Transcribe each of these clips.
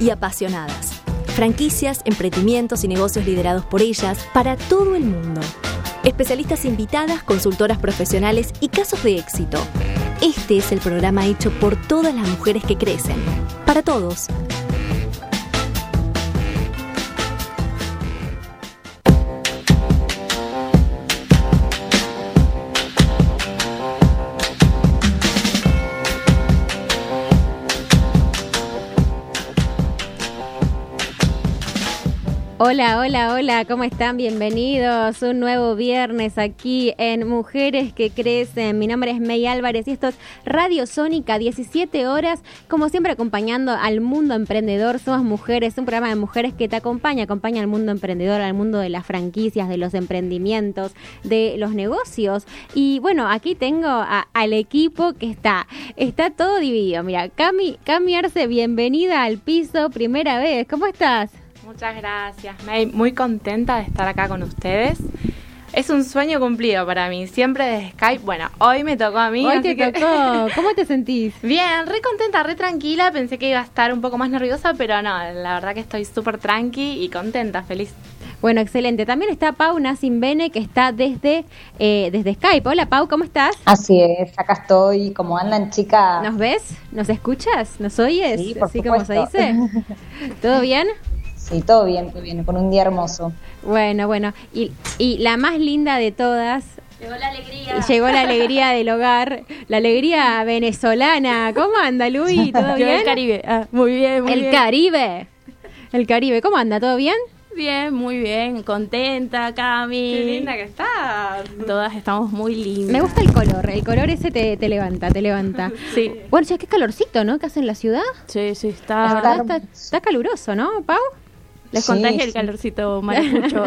y apasionadas. Franquicias, emprendimientos y negocios liderados por ellas para todo el mundo. Especialistas invitadas, consultoras profesionales y casos de éxito. Este es el programa hecho por todas las mujeres que crecen. Para todos. Hola, hola, hola, ¿cómo están? Bienvenidos. Un nuevo viernes aquí en Mujeres que Crecen. Mi nombre es May Álvarez y esto es Radio Sónica, 17 horas, como siempre acompañando al mundo emprendedor. Somos mujeres, un programa de mujeres que te acompaña, acompaña al mundo emprendedor, al mundo de las franquicias, de los emprendimientos, de los negocios. Y bueno, aquí tengo al equipo que está, está todo dividido. Mira, Cami, Cami Arce, bienvenida al piso, primera vez. ¿Cómo estás? Muchas gracias, May. Muy contenta de estar acá con ustedes. Es un sueño cumplido para mí, siempre desde Skype. Bueno, hoy me tocó a mí. Hoy te tocó. ¿Cómo te sentís? Bien, re contenta, re tranquila. Pensé que iba a estar un poco más nerviosa, pero no, la verdad que estoy súper tranqui y contenta, feliz. Bueno, excelente. También está Pau Bene, que está desde, eh, desde Skype. Hola Pau, ¿cómo estás? Así es, acá estoy. ¿Cómo andan, chicas? ¿Nos ves? ¿Nos escuchas? ¿Nos oyes? Sí, por Así como se dice. ¿Todo bien? Sí, todo bien, todo bien, con un día hermoso. Bueno, bueno, y, y la más linda de todas. Llegó la alegría. Llegó la alegría del hogar, la alegría venezolana. ¿Cómo anda, Luis? ¿Todo bien? el Caribe. Ah, muy bien, muy el bien. Caribe. El Caribe. ¿Cómo anda? ¿Todo bien? Bien, muy bien, contenta, Cami. Qué linda que estás. Todas estamos muy lindas. Me gusta el color, el color ese te, te levanta, te levanta. Sí. Bueno, ya qué calorcito, ¿no? ¿Qué hace en la ciudad? Sí, sí, La está. verdad está, está caluroso, ¿no, Pau? Les Sí, contagia el calorcito maracucho.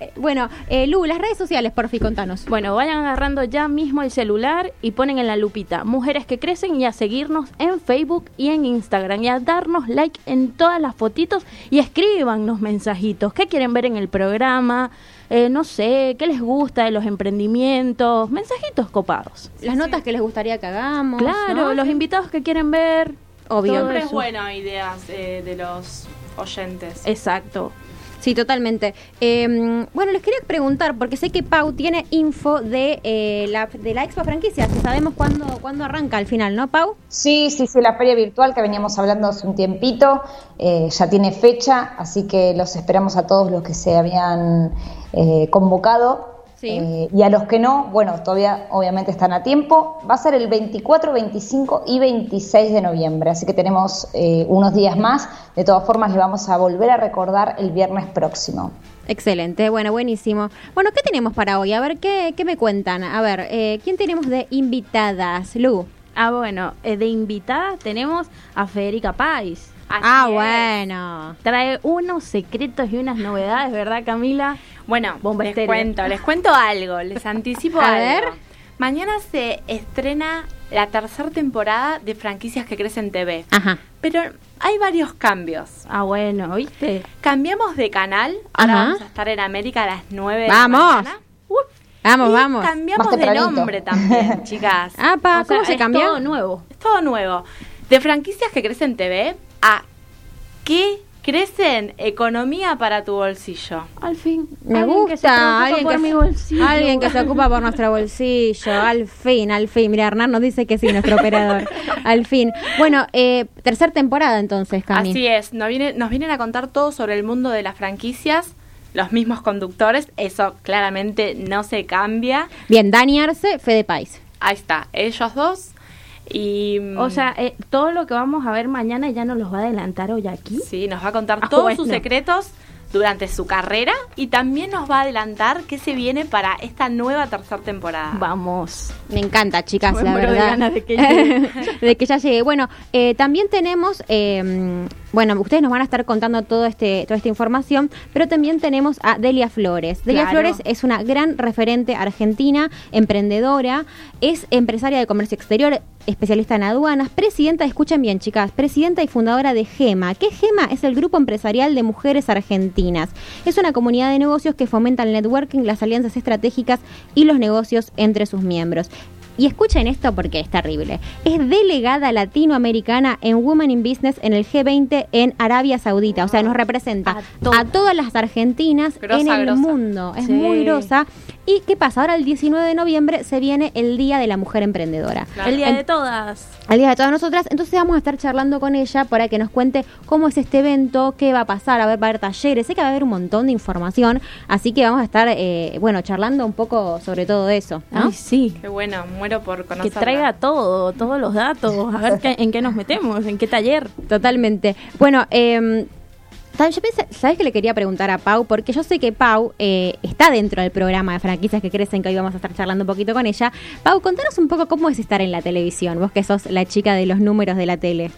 Eh, Bueno, eh, Lu, las redes sociales, por fin, contanos. Bueno, vayan agarrando ya mismo el celular y ponen en la lupita Mujeres que Crecen y a seguirnos en Facebook y en Instagram y a darnos like en todas las fotitos y escríbanos mensajitos. ¿Qué quieren ver en el programa? Eh, no sé, ¿qué les gusta de los emprendimientos? Mensajitos copados. Las notas que les gustaría que hagamos. Claro, ¿no? los invitados que quieren ver. Obvio. todo Siempre es eso. bueno ideas eh, de los oyentes. Exacto. Sí, totalmente. Eh, bueno, les quería preguntar, porque sé que Pau tiene info de, eh, la, de la Expo Franquicias, que sabemos cuándo, cuándo arranca al final, ¿no, Pau? Sí, sí, sí, la feria virtual que veníamos hablando hace un tiempito, eh, ya tiene fecha, así que los esperamos a todos los que se habían eh, convocado. Sí. Eh, y a los que no, bueno, todavía obviamente están a tiempo. Va a ser el 24, 25 y 26 de noviembre, así que tenemos eh, unos días más. De todas formas, le vamos a volver a recordar el viernes próximo. Excelente, bueno, buenísimo. Bueno, ¿qué tenemos para hoy? A ver, ¿qué, qué me cuentan? A ver, eh, ¿quién tenemos de invitadas? Lu. Ah, bueno, eh, de invitada tenemos a Federica Pais. Así ah, es. bueno. Trae unos secretos y unas novedades, ¿verdad, Camila? Bueno, Bomba les estéreo. cuento, les cuento algo, les anticipo A algo. ver. Mañana se estrena la tercera temporada de Franquicias que Crecen TV. Ajá. Pero hay varios cambios. Ah, bueno, ¿viste? Cambiamos de canal, ahora Ajá. vamos a estar en América a las 9 de Vamos. la mañana. Uf. Vamos, y vamos. cambiamos Más de tempranito. nombre también, chicas. Ah, pa, O sea, ¿cómo se es cambió? todo nuevo. Es todo nuevo. De Franquicias que Crecen TV a ¿Qué crecen? Economía para tu bolsillo. Al fin. Me Alguien que se gusta, alguien por que, mi bolsillo. alguien que se ocupa por nuestro bolsillo, al fin, al fin. Mira, Hernán nos dice que sí, nuestro operador, al fin. Bueno, eh, tercera temporada entonces, Cami. Así es, nos, viene- nos vienen a contar todo sobre el mundo de las franquicias, los mismos conductores, eso claramente no se cambia. Bien, Dani Arce, Fede País. Ahí está, ellos dos. Y O sea, eh, todo lo que vamos a ver mañana ya nos los va a adelantar hoy aquí. sí, nos va a contar Ah, todos bueno. sus secretos durante su carrera y también nos va a adelantar qué se viene para esta nueva tercera temporada. Vamos. Me encanta, chicas, Me la muero de verdad. ganas de que de que ya llegue. Bueno, eh, también tenemos, eh, bueno, ustedes nos van a estar contando todo este, toda esta información, pero también tenemos a Delia Flores. Delia Claro. Flores es una gran referente argentina, emprendedora, es empresaria de comercio exterior, especialista en aduanas, presidenta, escuchen bien chicas, presidenta y fundadora de GEMA. ¿Qué GEMA? Es el Grupo Empresarial de Mujeres Argentinas. Es una comunidad de negocios que fomenta el networking, las alianzas estratégicas y los negocios entre sus miembros. Y escuchen esto porque es terrible, es delegada latinoamericana en Women in Business en el G20 en Arabia Saudita. O sea, nos representa A a, todas. todas las argentinas Grosa, en el grosa. mundo. Es Sí. muy grosa. ¿Y qué pasa? Ahora el 19 de noviembre se viene el Día de la Mujer Emprendedora. Claro. El día En- de todas. al día de todas nosotras. Entonces vamos a estar charlando con ella para que nos cuente cómo es este evento, qué va a pasar, a ver, va a haber talleres, sé que va a haber un montón de información, así que vamos a estar, eh, bueno, charlando un poco sobre todo eso, ¿no? Ay, sí. Qué bueno, muero por Que conocerla. traiga todo, todos los datos, a ver qué- en qué nos metemos, en qué taller. Totalmente. Bueno, eh, tal- yo pensé, ¿sabes qué le quería preguntar a Pau? Porque yo sé que Pau eh, está dentro del programa de franquicias que crecen, que hoy vamos a estar charlando un poquito con ella. Pau, contanos un poco cómo es estar en la televisión, vos que sos la chica de los números de la tele.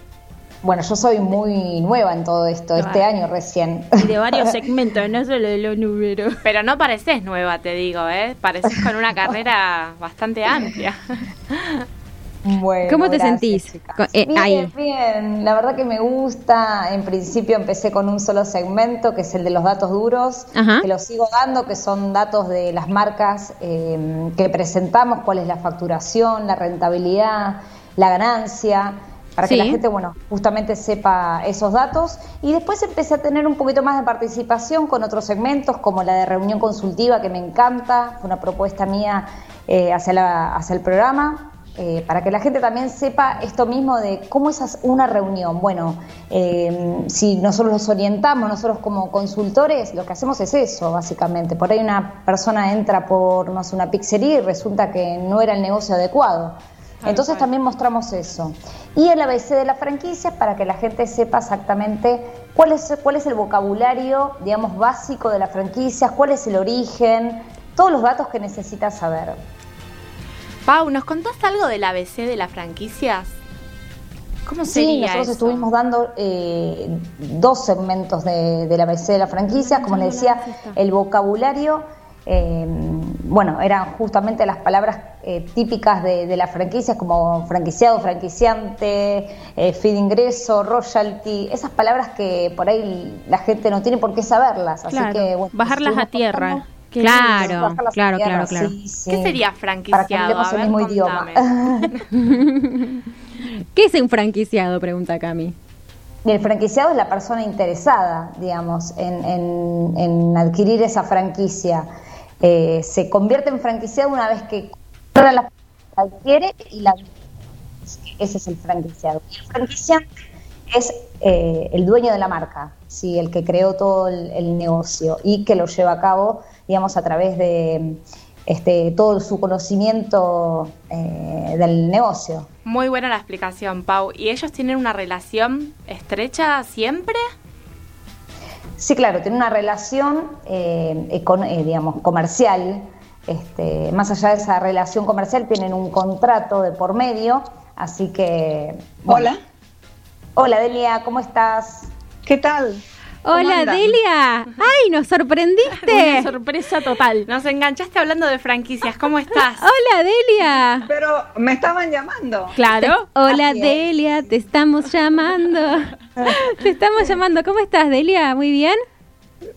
Bueno, yo soy muy nueva en todo esto, este año recién. Y de varios segmentos, no solo de los números. Pero no pareces nueva, te digo, ¿eh? Pareces con una carrera bastante amplia. Bueno, ¿Cómo te gracias, sentís eh, bien, ahí? bien, la verdad que me gusta. En principio empecé con un solo segmento, que es el de los datos duros, Ajá. que lo sigo dando, que son datos de las marcas eh, que presentamos, cuál es la facturación, la rentabilidad, la ganancia, para que la gente, bueno, justamente sepa esos datos. Y después empecé a tener un poquito más de participación con otros segmentos, como la de reunión consultiva, que me encanta, fue una propuesta mía eh, hacia, la- hacia el programa eh, para que la gente también sepa esto mismo de cómo es una reunión. Bueno, eh, si nosotros los orientamos, nosotros como consultores, lo que hacemos es eso, básicamente. Por ahí una persona entra por, no sé, una pizzería y resulta que no era el negocio adecuado. Entonces también mostramos eso. Y el ABC de la franquicia para que la gente sepa exactamente cuál es, cuál es el vocabulario, digamos, básico de las franquicias, cuál es el origen, todos los datos que necesitas saber. Pau, ¿nos contás algo del ABC de las franquicias? ¿Cómo Sí, sería nosotros eso? estuvimos dando eh, dos segmentos de, de la ABC de la franquicia, como les decía, el vocabulario, eh, bueno, eran justamente las palabras eh, típicas de, de las franquicias, como franquiciado, franquiciante, eh, fee de ingreso, royalty, esas palabras que por ahí la gente no tiene por qué saberlas, así Claro, que bueno, bajarlas a tierra. Qué Claro, claro, tierra, claro, claro. sí, sí. ¿Qué sería Para que franquiciado? hablemos A el mismo idioma. ¿Qué es un franquiciado? Pregunta Cami. El franquiciado es la persona interesada, digamos, en, en- en adquirir esa franquicia. Eh, se convierte en franquiciado una vez que compra la adquiere y la ese es el franquiciado. Y el franquiciante es eh, el dueño de la marca, ¿sí? el que creó todo el, el negocio y que lo lleva a cabo, digamos, a través de este, todo su conocimiento eh, del negocio. Muy buena la explicación, Pau. ¿Y ellos tienen una relación estrecha siempre? Sí, claro, tiene una relación, eh, econ- eh, digamos, comercial. Este, más allá de esa relación comercial, tienen un contrato de por medio. Así que. bueno. Hola, Hola, Delia, ¿cómo estás? ¿qué tal? ¿Cómo Hola? Delia. ¡Ay, nos sorprendiste! Una sorpresa total. Nos enganchaste hablando de franquicias. ¿Cómo estás? Hola, Delia. Pero me estaban llamando. Claro. Hola, Así es. Delia, te estamos llamando. Te estamos llamando. ¿Cómo estás, Delia? ¿Muy bien?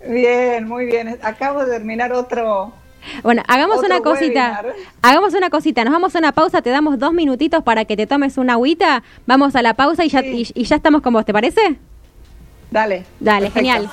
Bien, muy bien. Acabo de terminar otro. Bueno, hagamos Otro una cosita. webinar. Hagamos una cosita. Nos vamos a una pausa. Te damos dos minutitos para que te tomes una agüita. Vamos a la pausa y ya, Sí. y, y ya estamos con vos. ¿Te parece? Dale. Dale, Perfecto. genial.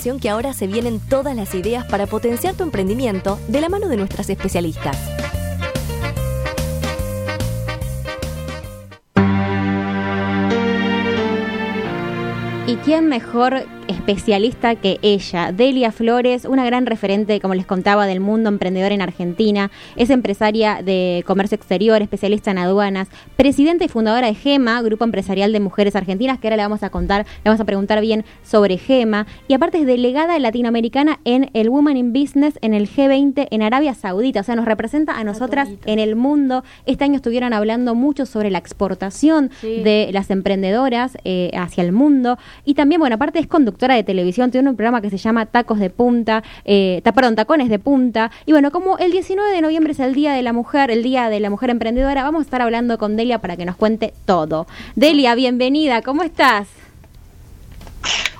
Que ahora se vienen todas las ideas para potenciar tu emprendimiento de la mano de nuestras especialistas. ¿Y quién mejor especialista que ella, Delia Flores, una gran referente, como les contaba, del mundo emprendedor en Argentina. Es empresaria de comercio exterior, especialista en aduanas, presidenta y fundadora de GEMA, Grupo Empresarial de Mujeres Argentinas, que ahora le vamos a contar, le vamos a preguntar bien sobre GEMA. Y aparte es delegada latinoamericana en el Woman in Business en el G20 en Arabia Saudita. O sea, nos representa a nosotras en el mundo. Este año estuvieron hablando mucho sobre la exportación Sí. de las emprendedoras eh, hacia el mundo. Y también, bueno, aparte es conductora de televisión, tiene un programa que se llama Tacos de Punta, eh, ta- perdón, Tacones de Punta. Y bueno, como el 19 de noviembre es el Día de la Mujer, el Día de la Mujer Emprendedora, vamos a estar hablando con Delia para que nos cuente todo. Delia, bienvenida, ¿cómo estás?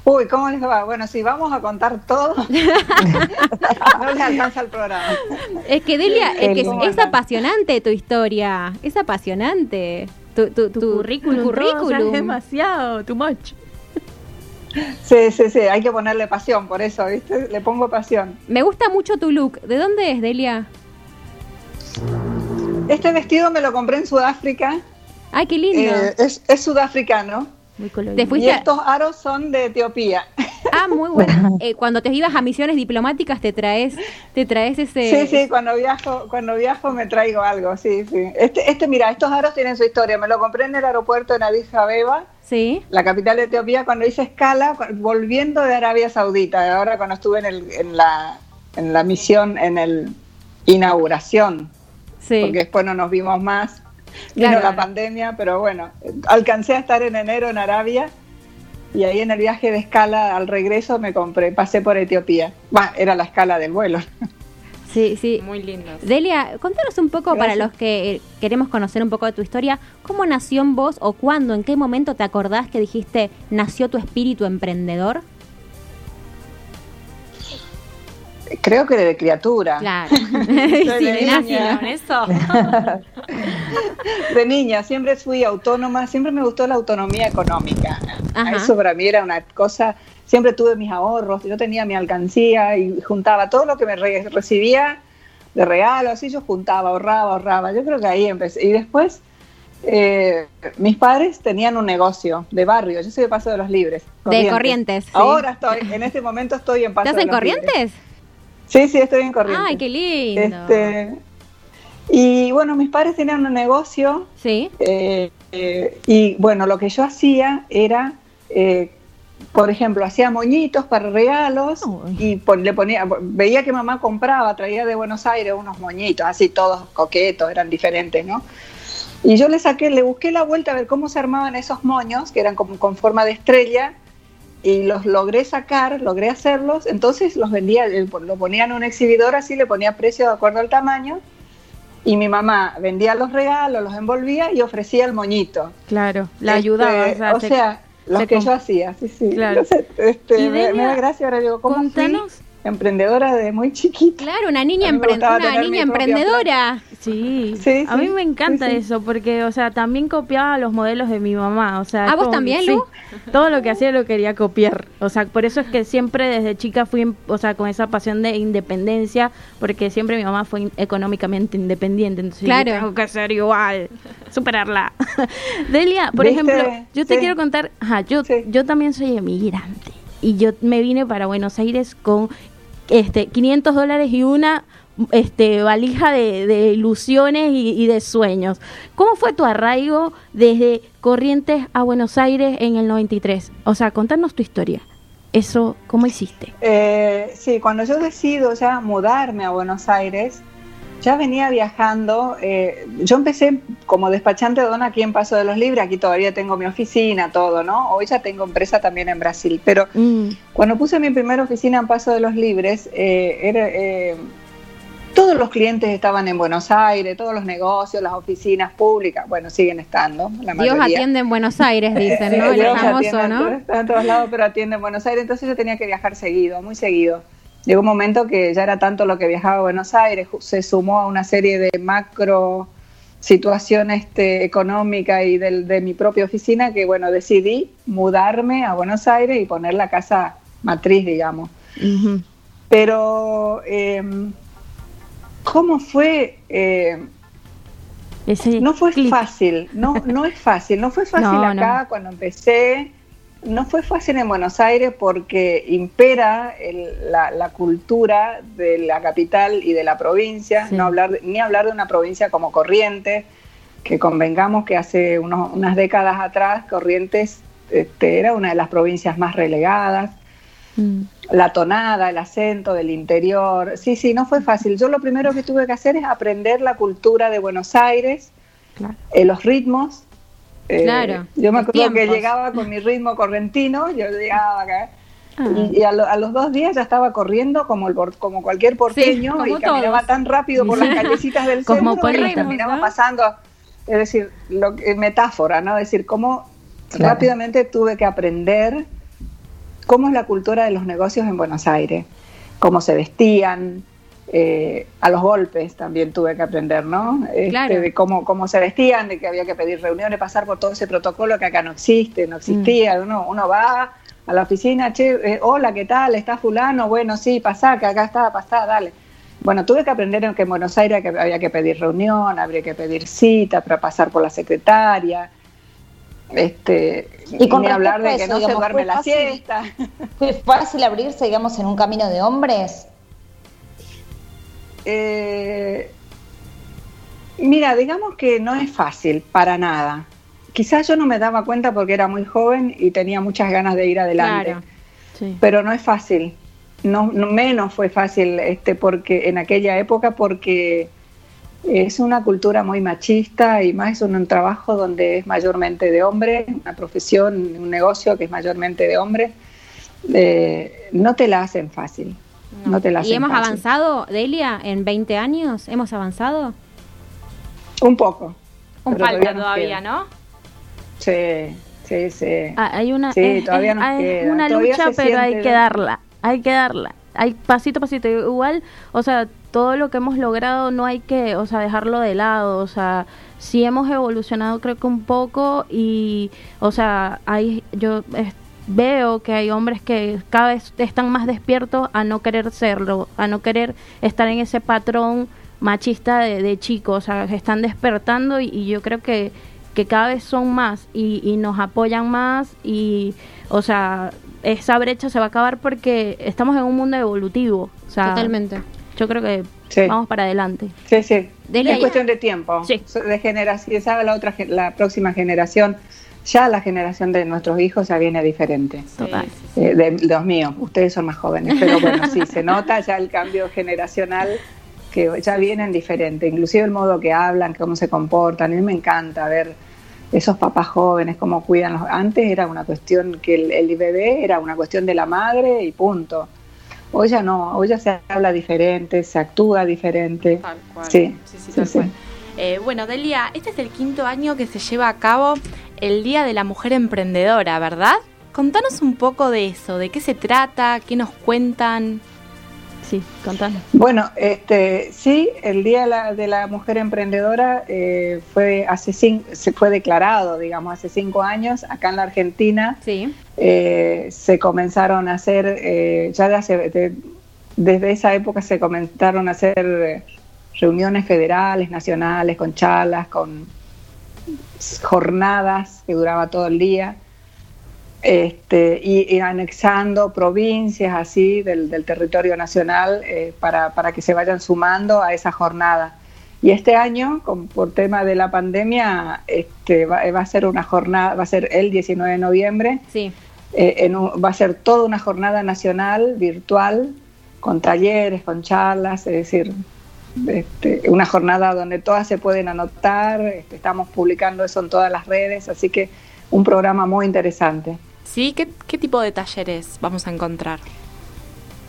Uy, ¿cómo les va? Bueno, si vamos a contar todo, no les alcanza el programa. Es que Delia, es, que es, apasionante tu historia, es apasionante. Tu, tu- Tu, tu- currículum, tu todo, o sea, currículum. es demasiado, too much. Sí, sí, sí, hay que ponerle pasión, por eso, ¿viste? Le pongo pasión. Me gusta mucho tu look. ¿De dónde es, Delia? Este vestido me lo compré en Sudáfrica, Ay, qué lindo. eh, es, es sudafricano, Muy colorido. Y estos aros son de Etiopía. Ah, muy bueno. Eh, cuando te ibas a misiones diplomáticas te traes, te traes ese. Sí, sí, cuando viajo, cuando viajo me traigo algo, sí, sí. Este, este, mira, estos aros tienen su historia. Me lo compré en el aeropuerto de Addis Abeba, Sí. la capital de Etiopía, cuando hice escala, volviendo de Arabia Saudita. Ahora cuando estuve en, el, en, la, en la misión, en el inauguración, Sí. porque después no nos vimos más. Vino Claro. la pandemia, pero bueno, alcancé a estar en enero en Arabia y ahí en el viaje de escala al regreso me compré, pasé por Etiopía. Va, era la escala del vuelo. Sí, sí. Muy lindos. Delia, contanos un poco para los que eh, queremos conocer un poco de tu historia, ¿cómo nació en vos o cuándo, en qué momento te acordás que dijiste nació tu espíritu emprendedor? Creo que de criatura. Claro. sí, de niña. nacido. ¿Con eso? De niña siempre fui autónoma, siempre me gustó la autonomía económica. Ajá. Eso para mí era una cosa, siempre tuve mis ahorros, yo tenía mi alcancía y juntaba todo lo que me re- recibía de regalo, así yo juntaba, ahorraba, ahorraba. Yo creo que ahí empecé. Y después eh, mis padres tenían un negocio de barrio, yo soy de Paso de los Libres. De Corrientes, sí. Ahora estoy, en este momento estoy en Paso ¿Estás de en los Libres. Sí, sí, estoy en Corrientes. Ay, qué lindo. Este, y bueno, mis padres tenían un negocio Sí. eh, eh, y bueno, lo que yo hacía era, eh, por ejemplo, hacía moñitos para regalos Uy. y pon- le ponía, veía que mamá compraba, traía de Buenos Aires unos moñitos, así todos coquetos, eran diferentes, ¿no? Y yo le saqué, le busqué la vuelta a ver cómo se armaban esos moños, que eran como con forma de estrella, y los logré sacar, logré hacerlos, entonces los vendía, eh, lo ponía en un exhibidor así, le ponía precio de acuerdo al tamaño, y mi mamá vendía los regalos, los envolvía y ofrecía el moñito. Claro, la Este, ayudaba. O se- sea, los se que com- yo hacía, sí, sí. Claro. Entonces, este, me, da gracia ahora digo, ¿cómo fui contanos. Emprendedora de muy chiquita? Claro, una niña, A empre- una niña emprendedora. Sí. Sí, a sí, mí me encanta sí, sí. eso porque, o sea, también copiaba los modelos de mi mamá, o sea, ¿Ah, vos como- también, sí, Lu? todo lo que hacía lo quería copiar, o sea, por eso es que siempre desde chica fui, o sea, con esa pasión de independencia, porque siempre mi mamá fue in- económicamente independiente, entonces yo Claro. tengo que ser igual, superarla. Delia, por ¿Viste? ejemplo, yo te Sí. quiero contar, ajá, yo, Sí. yo también soy emigrante y yo me vine para Buenos Aires con este 500 dólares y una este valija de, ilusiones y, de sueños. ¿Cómo fue tu arraigo desde Corrientes a Buenos Aires en el 93? O sea, contanos tu historia. Eso, ¿cómo hiciste? Eh, sí, cuando yo decido ya mudarme a Buenos Aires, ya venía viajando. eh, yo empecé como despachante de dona aquí en Paso de los Libres. Aquí todavía tengo mi oficina, todo, ¿no? Hoy ya tengo empresa también en Brasil. Pero Mm, cuando puse mi primera oficina en Paso de los Libres, eh, era, eh, todos los clientes estaban en Buenos Aires, todos los negocios, las oficinas públicas, bueno, siguen estando, la Dios mayoría. atiende en Buenos Aires, dicen, ¿no? Eh, El Dios famoso, atiende en ¿no? Está en todos lados, pero atiende en Buenos Aires. Entonces yo tenía que viajar seguido, muy seguido. Llegó un momento que ya era tanto lo que viajaba a Buenos Aires, se sumó a una serie de macro situación este, económica y del- de mi propia oficina que, bueno, decidí mudarme a Buenos Aires y poner la casa matriz, digamos. Pero, eh, ¿cómo fue? Eh, Ese no fue fácil, no, no es fácil, no fue fácil No, acá no. cuando empecé, no fue fácil en Buenos Aires porque impera el- la, la cultura de la capital y de la provincia, Sí. no hablar de- ni hablar de una provincia como Corrientes, que convengamos que hace unos- unas décadas atrás Corrientes este, era una de las provincias más relegadas, Mm. la tonada, el acento del interior. Sí, sí, no fue fácil. Yo lo primero que tuve que hacer es aprender la cultura de Buenos Aires, Claro. eh, los ritmos. Eh, Claro, Yo me acuerdo que llegaba con mi ritmo correntino, yo llegaba acá. Ah. Y, y a, lo- a los dos días ya estaba corriendo como, el, como cualquier porteño como y caminaba todos. tan rápido por las callecitas del centro Cosmopolita. y terminaba ¿no? pasando, es decir, lo, que- metáfora, ¿no? Es decir, cómo Claro. rápidamente tuve que aprender cómo es la cultura de los negocios en Buenos Aires, cómo se vestían, eh, a los golpes también tuve que aprender, ¿no? Este, Claro. De cómo, cómo se vestían, de que había que pedir reuniones, pasar por todo ese protocolo que acá no existe, no existía. Uno, uno va a la oficina, che, eh, hola, ¿qué tal? ¿Está fulano? Bueno, sí, pasá, que acá está, pasá, dale. Bueno, tuve que aprender en que en Buenos Aires que había que pedir reunión, habría que pedir cita para pasar por la secretaria. Este, Y con ni hablar de que no se digamos, duerme ¿fue la fácil? siesta. ¿Fue fácil abrirse, digamos, en un camino de hombres? Eh, mira, digamos que no es fácil para nada. Quizás yo no me daba cuenta porque era muy joven y tenía muchas ganas de ir adelante, Claro. Sí. pero no es fácil. No, no- menos fue fácil este porque en aquella época porque es una cultura muy machista y más es un, un trabajo donde es mayormente de hombres, una profesión, un negocio que es mayormente de hombres. Eh, no te la hacen fácil. No, te la ¿Y hemos fácil. avanzado, Delia, en 20 años? ¿Hemos avanzado? Un poco. Un falta todavía. ¿no? Sí, sí, sí. Ah, hay una, Sí, es- todavía es- nos hay queda. una Todavía lucha, pero hay que darla, hay que darla, hay pasito a pasito. Igual, o sea, todo lo que hemos logrado no hay que, o sea, dejarlo de lado, o sea, sí hemos evolucionado creo que un poco y, o sea, hay, yo eh, veo que hay hombres que cada vez están más despiertos a no querer serlo, a no querer estar en ese patrón machista de, de chicos, o sea, que están despertando y, y yo creo que, que cada vez son más y, y nos apoyan más y, o sea, esa brecha se va a acabar porque estamos en un mundo evolutivo, o sea, Totalmente. yo creo que Sí. vamos para adelante. Sí, sí. Delia, es cuestión de tiempo. Sí. De generación, sabe la otra, la próxima generación, ya la generación de nuestros hijos ya viene diferente. Total. Eh, de los míos, ustedes son más jóvenes, pero bueno, sí, se nota ya el cambio generacional que ya vienen diferente, inclusive el modo que hablan, cómo se comportan, a mí me encanta ver esos papás jóvenes, cómo cuidan los... Antes era una cuestión que el, el bebé era una cuestión de la madre y punto. Hoy ya no, hoy ya se habla diferente, se actúa diferente. Tal cual. Sí, sí, sí, sí, tal sí. cual. Eh, bueno, Delia, este es el quinto año que se lleva a cabo el Día de la Mujer Emprendedora, ¿verdad? Contanos un poco de eso, de qué se trata, qué nos cuentan. Sí, contanos. Bueno, este, sí, el Día de la, de la Mujer Emprendedora eh, fue hace cin- se fue declarado, digamos, hace cinco años acá en la Argentina. Sí. eh, se comenzaron a hacer, eh, ya de hace- de- desde esa época se comenzaron a hacer eh, reuniones federales, nacionales, con charlas, con jornadas que duraba todo el día, este, y, y anexando provincias así del, del territorio nacional eh, para, para que se vayan sumando a esa jornada. Y este año, con- por tema de la pandemia, este, va, va a ser una jornada, va a ser el 19 de noviembre, Sí. eh, en un- va a ser toda una jornada nacional virtual con talleres, con charlas, es decir, este, una jornada donde todas se pueden anotar, este, estamos publicando eso en todas las redes, así que un programa muy interesante. ¿Sí? ¿Qué, qué tipo de talleres vamos a encontrar?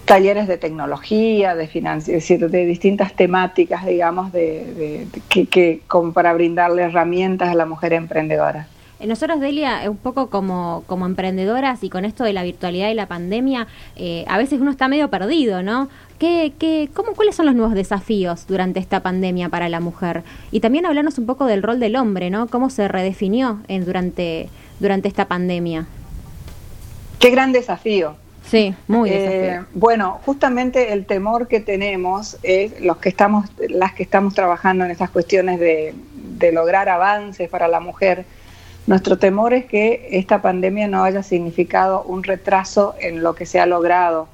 Talleres de tecnología, de financi- es decir, de distintas temáticas, digamos, de, de- de- que, que como para brindarle herramientas a la mujer emprendedora. Eh, Nosotros, Delia, eh, un poco como, como emprendedoras y con esto de la virtualidad y la pandemia, eh, a veces uno está medio perdido, ¿no? ¿Qué, qué, cómo, ¿Cuáles son los nuevos desafíos durante esta pandemia para la mujer? Y también hablarnos un poco del rol del hombre, ¿no? ¿Cómo se redefinió en, durante, durante esta pandemia? Qué gran desafío. Sí, muy Eh, bueno, justamente el temor que tenemos es los que estamos, las que estamos trabajando en estas cuestiones de, de lograr avances para la mujer. Nuestro temor es que esta pandemia no haya significado un retraso en lo que se ha logrado.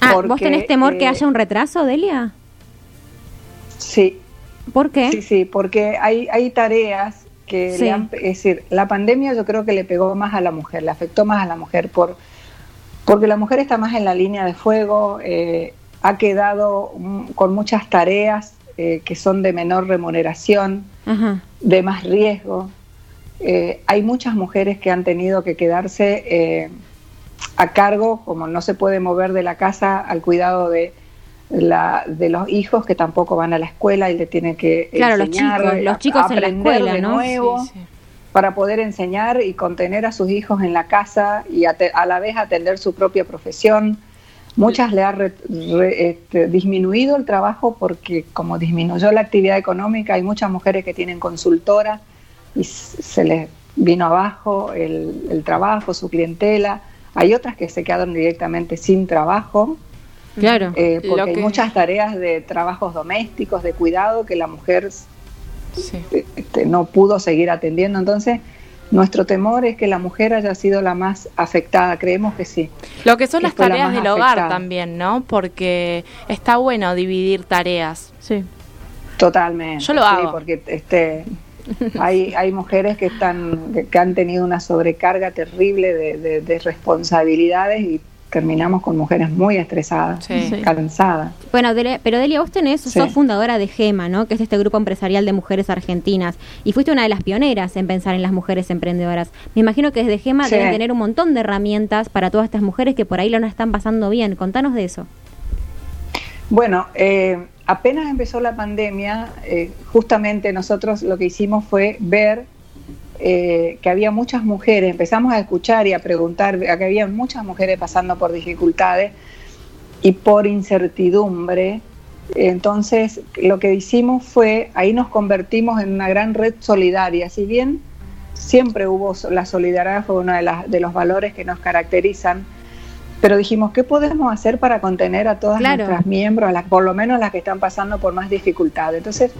Ah, ¿vos tenés temor que eh, haya un retraso, Delia? Sí, ¿Por qué? Sí, sí, porque hay, hay tareas que Sí. le han, es decir, la pandemia yo creo que le pegó más a la mujer, le afectó más a la mujer por porque la mujer está más en la línea de fuego, eh, ha quedado con muchas tareas eh, que son de menor remuneración, Ajá. de más riesgo. Eh, hay muchas mujeres que han tenido que quedarse eh, a cargo, como no se puede mover de la casa al cuidado de, la, de los hijos que tampoco van a la escuela y le tienen que Claro, los enseñar, chicos, los a- chicos en la aprender escuela, de ¿no? nuevo Sí, sí. para poder enseñar y contener a sus hijos en la casa y ate- a la vez atender su propia profesión. Muchas le ha re- re- este, disminuido el trabajo porque como disminuyó la actividad económica, hay muchas mujeres que tienen consultora y se les vino abajo el, el trabajo, su clientela. Hay otras que se quedaron directamente sin trabajo Claro. eh, porque que- hay muchas tareas de trabajos domésticos, de cuidado que la mujer Sí. este, no pudo seguir atendiendo. Entonces, nuestro temor es que la mujer haya sido la más afectada. Creemos que sí. Lo que son que las la tareas del hogar afectada. también, ¿no? Porque está bueno dividir tareas. Sí. Totalmente. Yo lo sí, hago. Porque este, hay, hay mujeres que, están, que, han tenido una sobrecarga terrible de, de- de responsabilidades y terminamos con mujeres muy estresadas. Sí. cansadas. Bueno, Delia- pero Delia, vos tenés, Sí. sos fundadora de GEMA, ¿no? Que es este grupo empresarial de mujeres argentinas. Y fuiste una de las pioneras en pensar en las mujeres emprendedoras. Me imagino que desde GEMA Sí. deben tener un montón de herramientas para todas estas mujeres que por ahí lo no están pasando bien. Contanos de eso. Bueno, eh, apenas empezó la pandemia, eh, justamente nosotros lo que hicimos fue ver eh, que había muchas mujeres, empezamos a escuchar y a preguntar, a que había muchas mujeres pasando por dificultades y por incertidumbre. Entonces, lo que hicimos fue, ahí nos convertimos en una gran red solidaria, si bien siempre hubo la solidaridad, fue uno de, las- de los valores que nos caracterizan, pero dijimos, ¿qué podemos hacer para contener a todas Claro. nuestras miembros, a las, por lo menos las que están pasando por más dificultades? Entonces,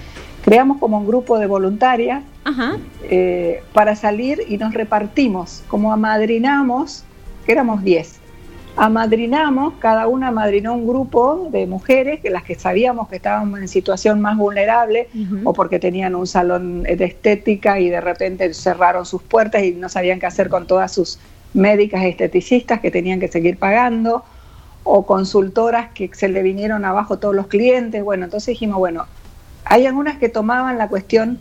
creamos como un grupo de voluntarias Ajá. eh, para salir y nos repartimos, como amadrinamos, que éramos 10. Amadrinamos, cada una amadrinó un grupo de mujeres, que las que sabíamos que estaban en situación más vulnerable o porque tenían un salón de estética y de repente cerraron sus puertas y no sabían qué hacer con todas sus médicas esteticistas que tenían que seguir pagando, o consultoras que se le vinieron abajo todos los clientes. Bueno, entonces dijimos, bueno, hay algunas que tomaban la cuestión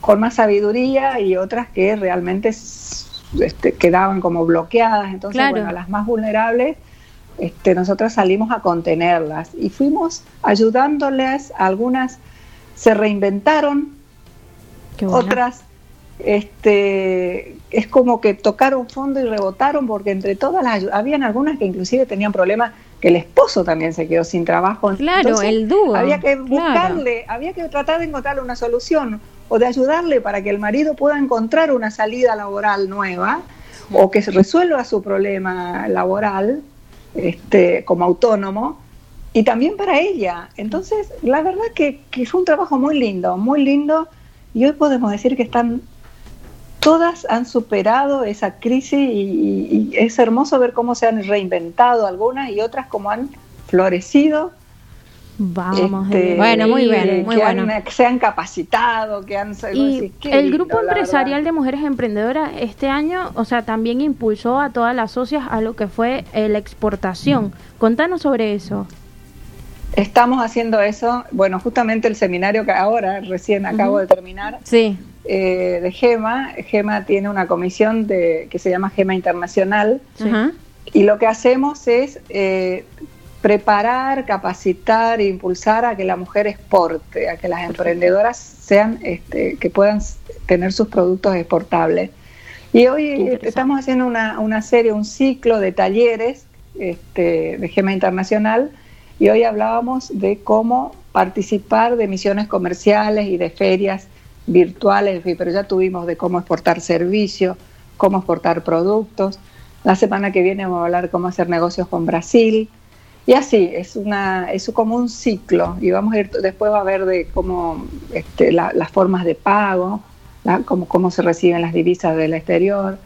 con más sabiduría y otras que realmente este, quedaban como bloqueadas. Entonces, Claro. bueno, a las más vulnerables, este, nosotras salimos a contenerlas y fuimos ayudándoles. Algunas se reinventaron, otras este es como que tocaron fondo y rebotaron porque entre todas las habían algunas que inclusive tenían problemas que el esposo también se quedó sin trabajo Claro, Entonces, el dúo. había que claro. buscarle había que tratar de encontrarle una solución o de ayudarle para que el marido pueda encontrar una salida laboral nueva o que se resuelva su problema laboral este como autónomo y también para ella. Entonces, la verdad que, que fue un trabajo muy lindo, muy lindo, y hoy podemos decir que están, todas han superado esa crisis y, es hermoso ver cómo se han reinventado algunas y otras como han florecido. Vamos. este. Bueno, muy bien, que muy bueno. han- que se han capacitado, que han... Y el grupo empresarial de mujeres emprendedoras este año, o sea, también impulsó a todas las socias a lo que fue eh, la exportación. Contanos sobre eso. Estamos haciendo eso, bueno, justamente el seminario que ahora recién acabo de terminar, Sí. Eh, de GEMA. GEMA tiene una comisión de, que se llama GEMA Internacional y lo que hacemos es eh, preparar, capacitar e impulsar a que la mujer exporte, a que las emprendedoras sean, este, que puedan tener sus productos exportables. Y hoy interesante. estamos haciendo una, una serie, un ciclo de talleres este, de GEMA Internacional y hoy hablábamos de cómo participar de misiones comerciales y de ferias virtuales, pero ya tuvimos de cómo exportar servicios, cómo exportar productos. La semana que viene vamos a hablar cómo hacer negocios con Brasil. Y así, es, una, es como un ciclo. Y vamos a ir, después va a ver de cómo este, las formas de pago, cómo, cómo se reciben las divisas del exterior.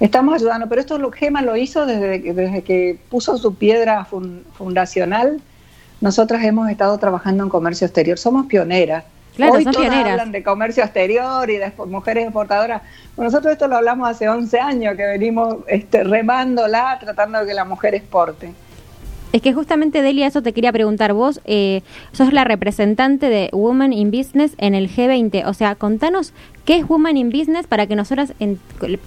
Estamos ayudando, pero esto Gema lo hizo desde, desde que puso su piedra fundacional. Nosotras hemos estado trabajando en comercio exterior, somos pioneras. Claro, Hoy son todas pioneras. hablan de comercio exterior y de mujeres exportadoras. Bueno, nosotros esto lo hablamos hace 11 años, que venimos este, remándola, tratando de que la mujer exporte. Es que justamente, Delia, eso te quería preguntar. Vos eh, sos la representante de Women in Business en el G20. O sea, contanos qué es Women in Business para que nosotras, en-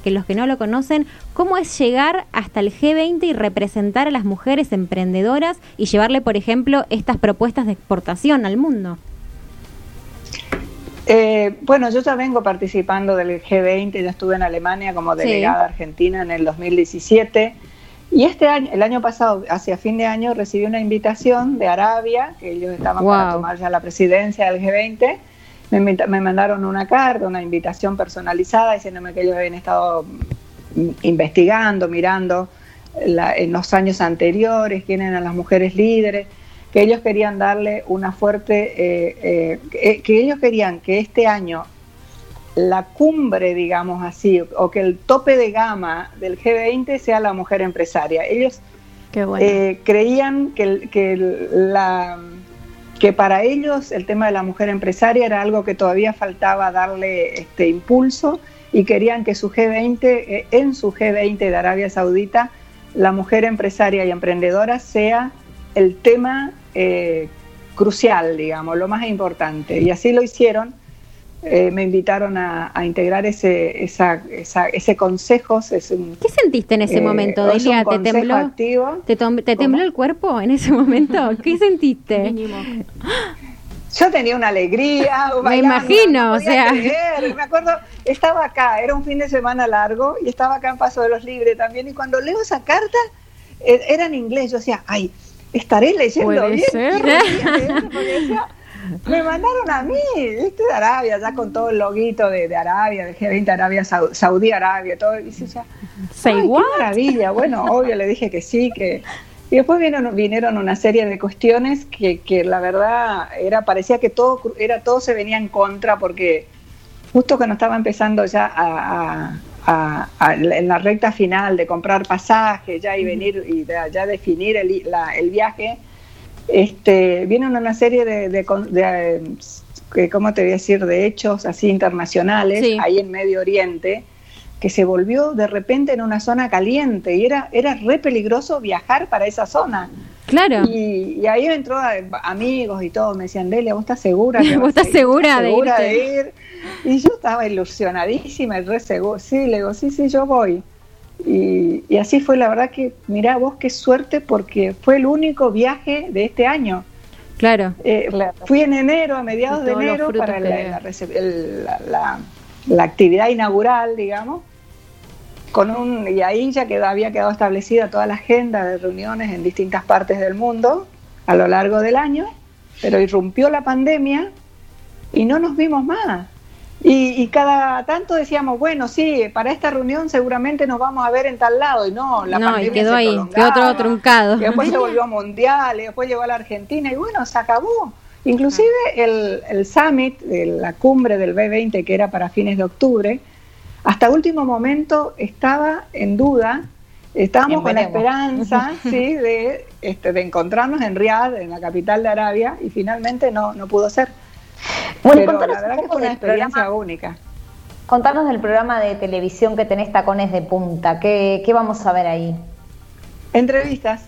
que los que no lo conocen, cómo es llegar hasta el G20 y representar a las mujeres emprendedoras y llevarle, por ejemplo, estas propuestas de exportación al mundo. Eh, bueno, yo ya vengo participando del G20, ya estuve en Alemania como Sí. delegada argentina en el 2017. Y este año, el año pasado, hacia fin de año, recibí una invitación de Arabia, que ellos estaban para tomar ya la presidencia del G20. Me, invita- me mandaron una carta, una invitación personalizada, diciéndome que ellos habían estado mm, investigando, mirando la- en los años anteriores, quién eran las mujeres líderes, que ellos querían darle una fuerte, eh, eh, que, ellos querían que este año la cumbre, digamos así, o que el tope de gama del G20 sea la mujer empresaria. Ellos bueno. eh, creían que, que, la, que para ellos el tema de la mujer empresaria era algo que todavía faltaba darle este impulso y querían que su G20, eh, en su G20 de Arabia Saudita, la mujer empresaria y emprendedora sea el tema eh, crucial, digamos, lo más importante. Y así lo hicieron. Eh, me invitaron a, a integrar ese, esa, esa- ese consejo. Es un, ¿Qué sentiste en ese eh, momento, Delia? ¿Te tembló? activo. ¿Te, tom- te tembló el cuerpo en ese momento? ¿Qué sentiste? Yo tenía una alegría. bailando, imagino, no o sea. creer. Me acuerdo, estaba acá, era un fin de semana largo y estaba acá en Paso de los Libres también. Y cuando leo esa carta, eh, era en inglés. Yo decía, ay, estaré leyendo Puede bien. ser. Me mandaron a mí, ¿viste? De Arabia, ya con todo el loguito de, de Arabia, de G20 Arabia, Sau- Saudí Arabia, todo. Y decía, Say Ay, what? Qué maravilla. Bueno, obvio, le dije que sí, que... Y después vinieron, vinieron una serie de cuestiones que, que la verdad era parecía que todo era todo se venía en contra porque justo cuando estaba empezando ya a, a- a- a- en la recta final de comprar pasajes ya y venir y de- ya definir el, la- el viaje, este, vienen una serie de, de, con- de, eh, ¿cómo te voy a decir?, de hechos así internacionales Sí. ahí en Medio Oriente, que se volvió de repente en una zona caliente y era, era re peligroso viajar para esa zona. Claro. Y, y ahí entró a- amigos y todo, me decían, Delia, ¿vos estás segura? que ¿Vos estás segura de segura de ir? Y yo estaba ilusionadísima y re segura. Sí, le digo, sí, sí, yo voy. Y, y así fue, la verdad que, mirá vos qué suerte, porque fue el único viaje de este año. Claro. Eh, Fui en enero, a mediados de enero, para la, la- la- la actividad inaugural, digamos. Con un, y ahí ya quedó, había quedado establecida toda la agenda de reuniones en distintas partes del mundo a lo largo del año, pero irrumpió la pandemia y no nos vimos más. Y, y cada tanto decíamos, bueno, sí, para esta reunión seguramente nos vamos a ver en tal lado, y no, la No, y pandemia quedó se ahí, quedó todo truncado. Y después se volvió mundial, y después llegó a la Argentina, y bueno, se acabó. Inclusive el, el summit, de la cumbre del B20, que era para fines de octubre, hasta último momento estaba en duda, estábamos con la esperanza sí, de, este, de encontrarnos en Riad, en la capital de Arabia, y finalmente no, no pudo ser. Bueno, Pero contanos la un verdad que poco fue una experiencia programa. única. Contanos del programa de televisión que tenés Tacones de Punta. ¿Qué, qué vamos a ver ahí? Entrevistas.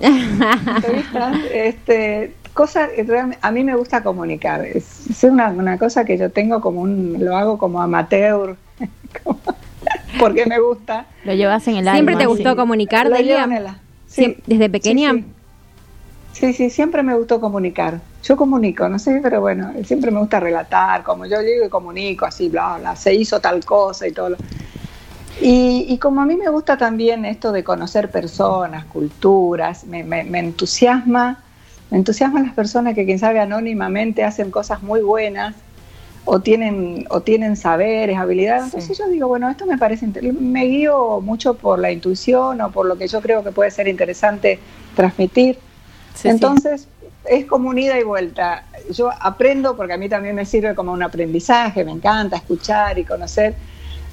Entrevistas, este, cosa que realmente- a mí me gusta comunicar. Es, es una, una cosa que yo tengo como un, lo hago como amateur, porque me gusta. Lo llevas en el alma. ¿Siempre te gustó sí. comunicar, Lo Delia? llevo en el- sí, ¿Desde pequeña? Sí, sí. Sí, sí, siempre me gustó comunicar. Yo comunico, no sé, pero bueno, siempre me gusta relatar, como yo digo y comunico, así, bla, bla, se hizo tal cosa y todo. Lo... Y, y como a mí me gusta también esto de conocer personas, culturas, me, me- me entusiasma, me entusiasman las personas que, quién sabe, anónimamente hacen cosas muy buenas. O tienen, o tienen saberes, habilidades. Entonces yo digo, bueno, esto me parece, me guío mucho por la intuición o por lo que yo creo que puede ser interesante transmitir. Sí, sí. Entonces, es como un ida y vuelta. Yo aprendo porque a mí también me sirve como un aprendizaje, me encanta escuchar y conocer.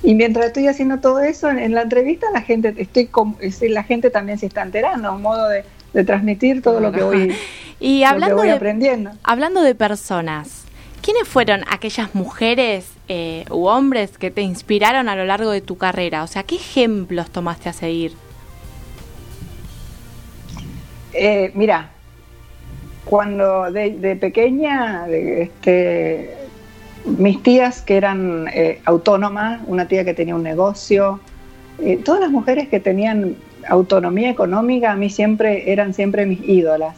Y mientras estoy haciendo todo eso, en, en la entrevista la gente, estoy la gente también se está enterando, un modo de, de transmitir todo lo que voy, Y lo que hablando voy de, aprendiendo. hablando de personas, ¿quiénes fueron aquellas mujeres eh, u hombres que te inspiraron a lo largo de tu carrera? O sea, ¿qué ejemplos tomaste a seguir? Eh, mira, cuando de, pequeña, este, mis tías que eran eh, autónomas, una tía que tenía un negocio, eh, todas las mujeres que tenían autonomía económica a mí siempre eran siempre mis ídolas.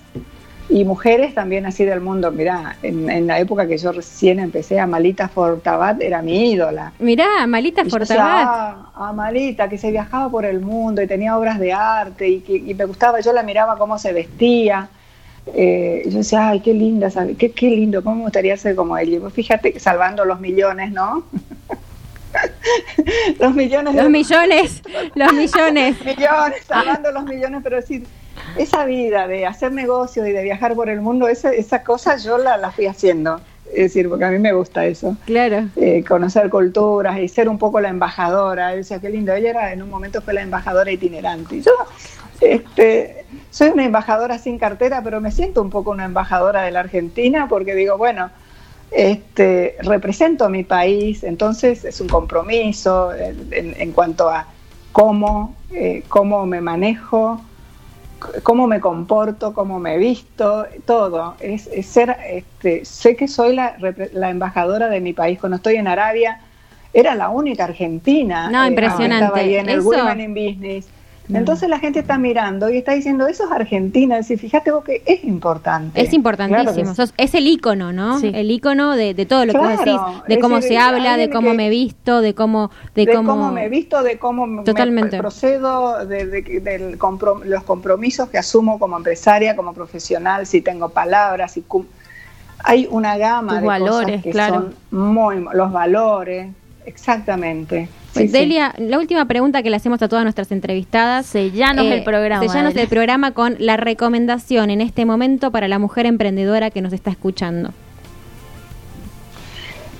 Y mujeres también así del mundo. Mira, en, en la época que yo recién empecé, Amalita Fortabat era mi ídola. Mirá, Malita Y yo decía, Fortabat. "Ah, Amalita, que se viajaba por el mundo y tenía obras de arte y, que, y me gustaba, yo la miraba cómo se vestía. Eh, yo decía, ay, qué linda, sabe- qué, qué lindo, cómo me gustaría ser como ella. Y vos fíjate, salvando los millones, ¿no? los millones de Los millones, los millones. millones, salvando los millones, pero decir, esa vida de hacer negocios y de viajar por el mundo, esa, esa cosa yo la, la fui haciendo. Es decir, porque a mí me gusta eso Claro. eh, conocer culturas y ser un poco la embajadora. Yo decía, qué lindo. Ella era, en un momento fue la embajadora itinerante. Y yo este, soy una embajadora sin cartera, pero me siento un poco una embajadora de la Argentina porque digo, bueno, este, represento a mi país, entonces es un compromiso en, en- en cuanto a cómo, eh, cómo me manejo, cómo me comporto, cómo me visto, todo. Es, es ser, este, sé que soy la, repre- la embajadora de mi país. Cuando estoy en Arabia, era la única argentina. No, eh, impresionante. que Estaba ahí en el Eso- Women in Business. Entonces la gente está mirando y está diciendo, eso es Argentina. Es decir, fíjate vos que es importante. Es importantísimo. Claro que es el icono, ¿no? Sí. El icono de, de todo lo que vos decís, de es cómo decir, se habla, de cómo que- me visto, de cómo, de, de cómo, cómo me he visto, de cómo me- Totalmente. me procedo, de, de- del compro- los compromisos que asumo como empresaria, como profesional, si tengo palabras, si cum- hay una gama Tus de valores, cosas que claro. son muy los valores, exactamente. Sí, Pues, sí. Delia, la última pregunta que le hacemos a todas nuestras entrevistadas. Sellanos eh, el programa. Sellanos Delia. el programa con la recomendación en este momento para la mujer emprendedora que nos está escuchando.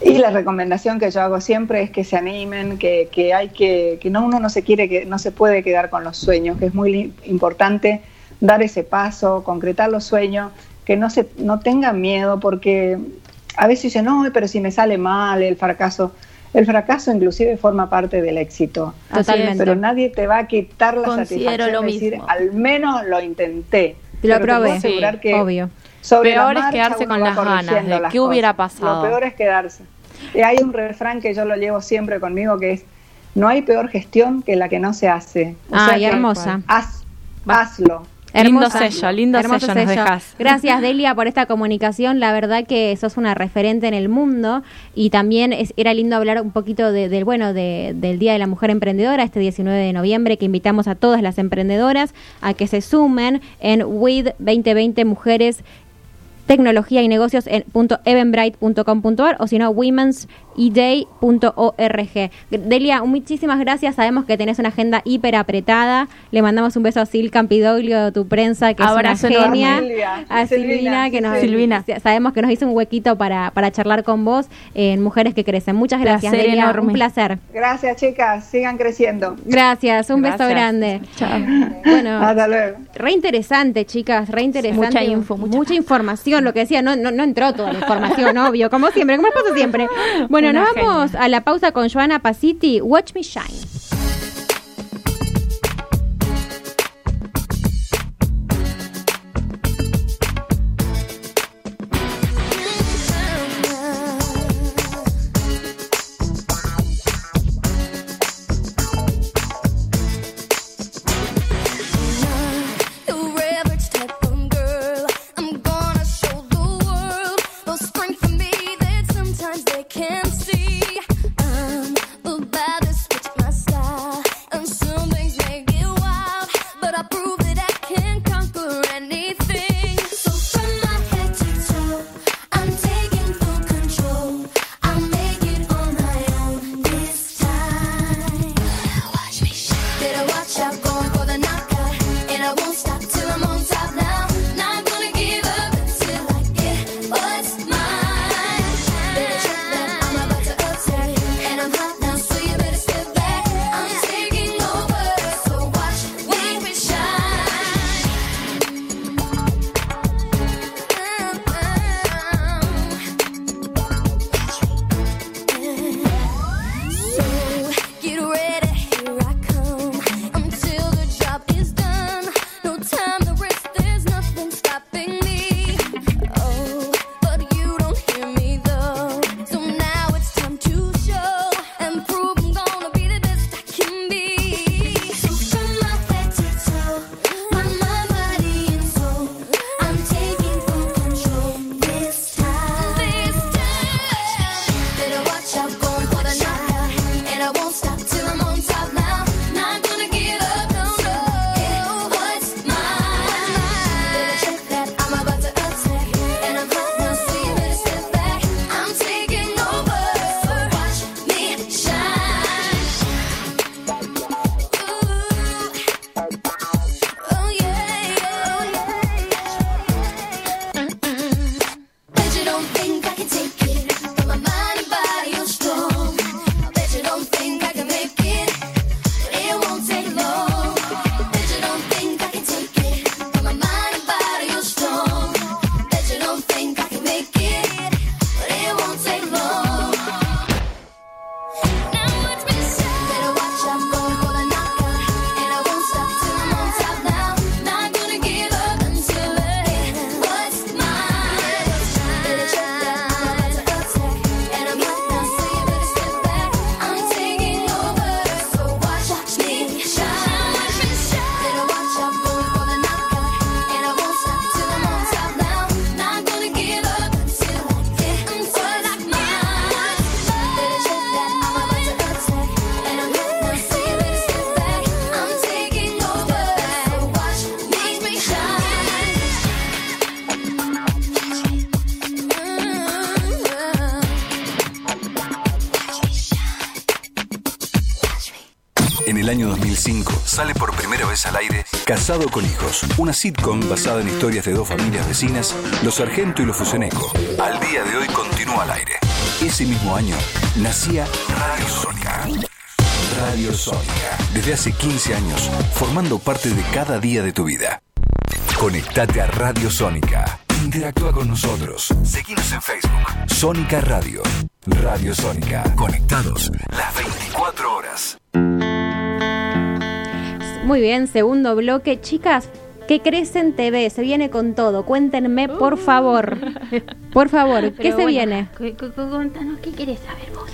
Y la recomendación que yo hago siempre es que se animen, que, que hay que, que no uno no se quiere que no se puede quedar con los sueños, que es muy importante dar ese paso, concretar los sueños, que no se no tengan miedo porque a veces dicen, "No, pero si me sale mal el fracaso." El fracaso inclusive forma parte del éxito. Totalmente. Pero nadie te va a quitar la Considero satisfacción lo de decir, mismo. al menos lo intenté. Lo probé, asegurar que obvio. sobre la Peor es quedarse con las ganas de las qué hubiera pasado. Lo peor es quedarse. Y hay un refrán que yo lo llevo siempre conmigo que es no hay peor gestión que la que no se hace. O Ay, que hermosa. Haz, hazlo. Lindo sello, lindo Hermoso sello nos dejás. Gracias, Delia, por esta comunicación. La verdad que sos una referente en el mundo y también es- era lindo hablar un poquito de- del bueno de- del Día de la Mujer Emprendedora, este 19 de noviembre, que invitamos a todas las emprendedoras a que se sumen en WID 2020 Mujeres tecnología y negocios en .evenbright.com.ar o si no womenseday.org. Delia, muchísimas gracias. Sabemos que tenés una agenda hiper apretada. Le mandamos un beso a Sil Campidoglio, tu prensa, que Abrazo es una genia. Silvia, A Silvina, Silvina, que nos, Silvina. sabemos que nos hizo un huequito para, para charlar con vos en Mujeres que Crecen. Muchas gracias, Placer Delia. enorme. Un placer. Gracias, chicas. Sigan creciendo. Gracias, un beso grande. Chao. Bueno, Hasta luego. Re interesante, chicas, re interesante. Mucha info, mucha- información, lo que decía, no, no, no entró toda la información, obvio, como siempre, como pasa siempre. Bueno, Una nos vamos a la pausa con Joana Paciti, Watch Me Shine. Sale por primera vez al aire Casado con Hijos, una sitcom basada en historias de dos familias vecinas, los Sargento y los Fuseneco. Al día de hoy continúa al aire. Ese mismo año nacía Radio Sónica. Radio Sónica, desde hace 15 años, formando parte de cada día de tu vida. Conectate a Radio Sónica. Interactúa con nosotros. Seguimos en Facebook. Sónica Radio. Radio Sónica. Conectados las 24 horas. Muy bien, segundo bloque. Chicas, ¿qué crecen TV? Se viene con todo. Cuéntenme, por favor. Por favor, ¿qué Pero se bueno, viene? Contanos, ¿qué querés saber vos?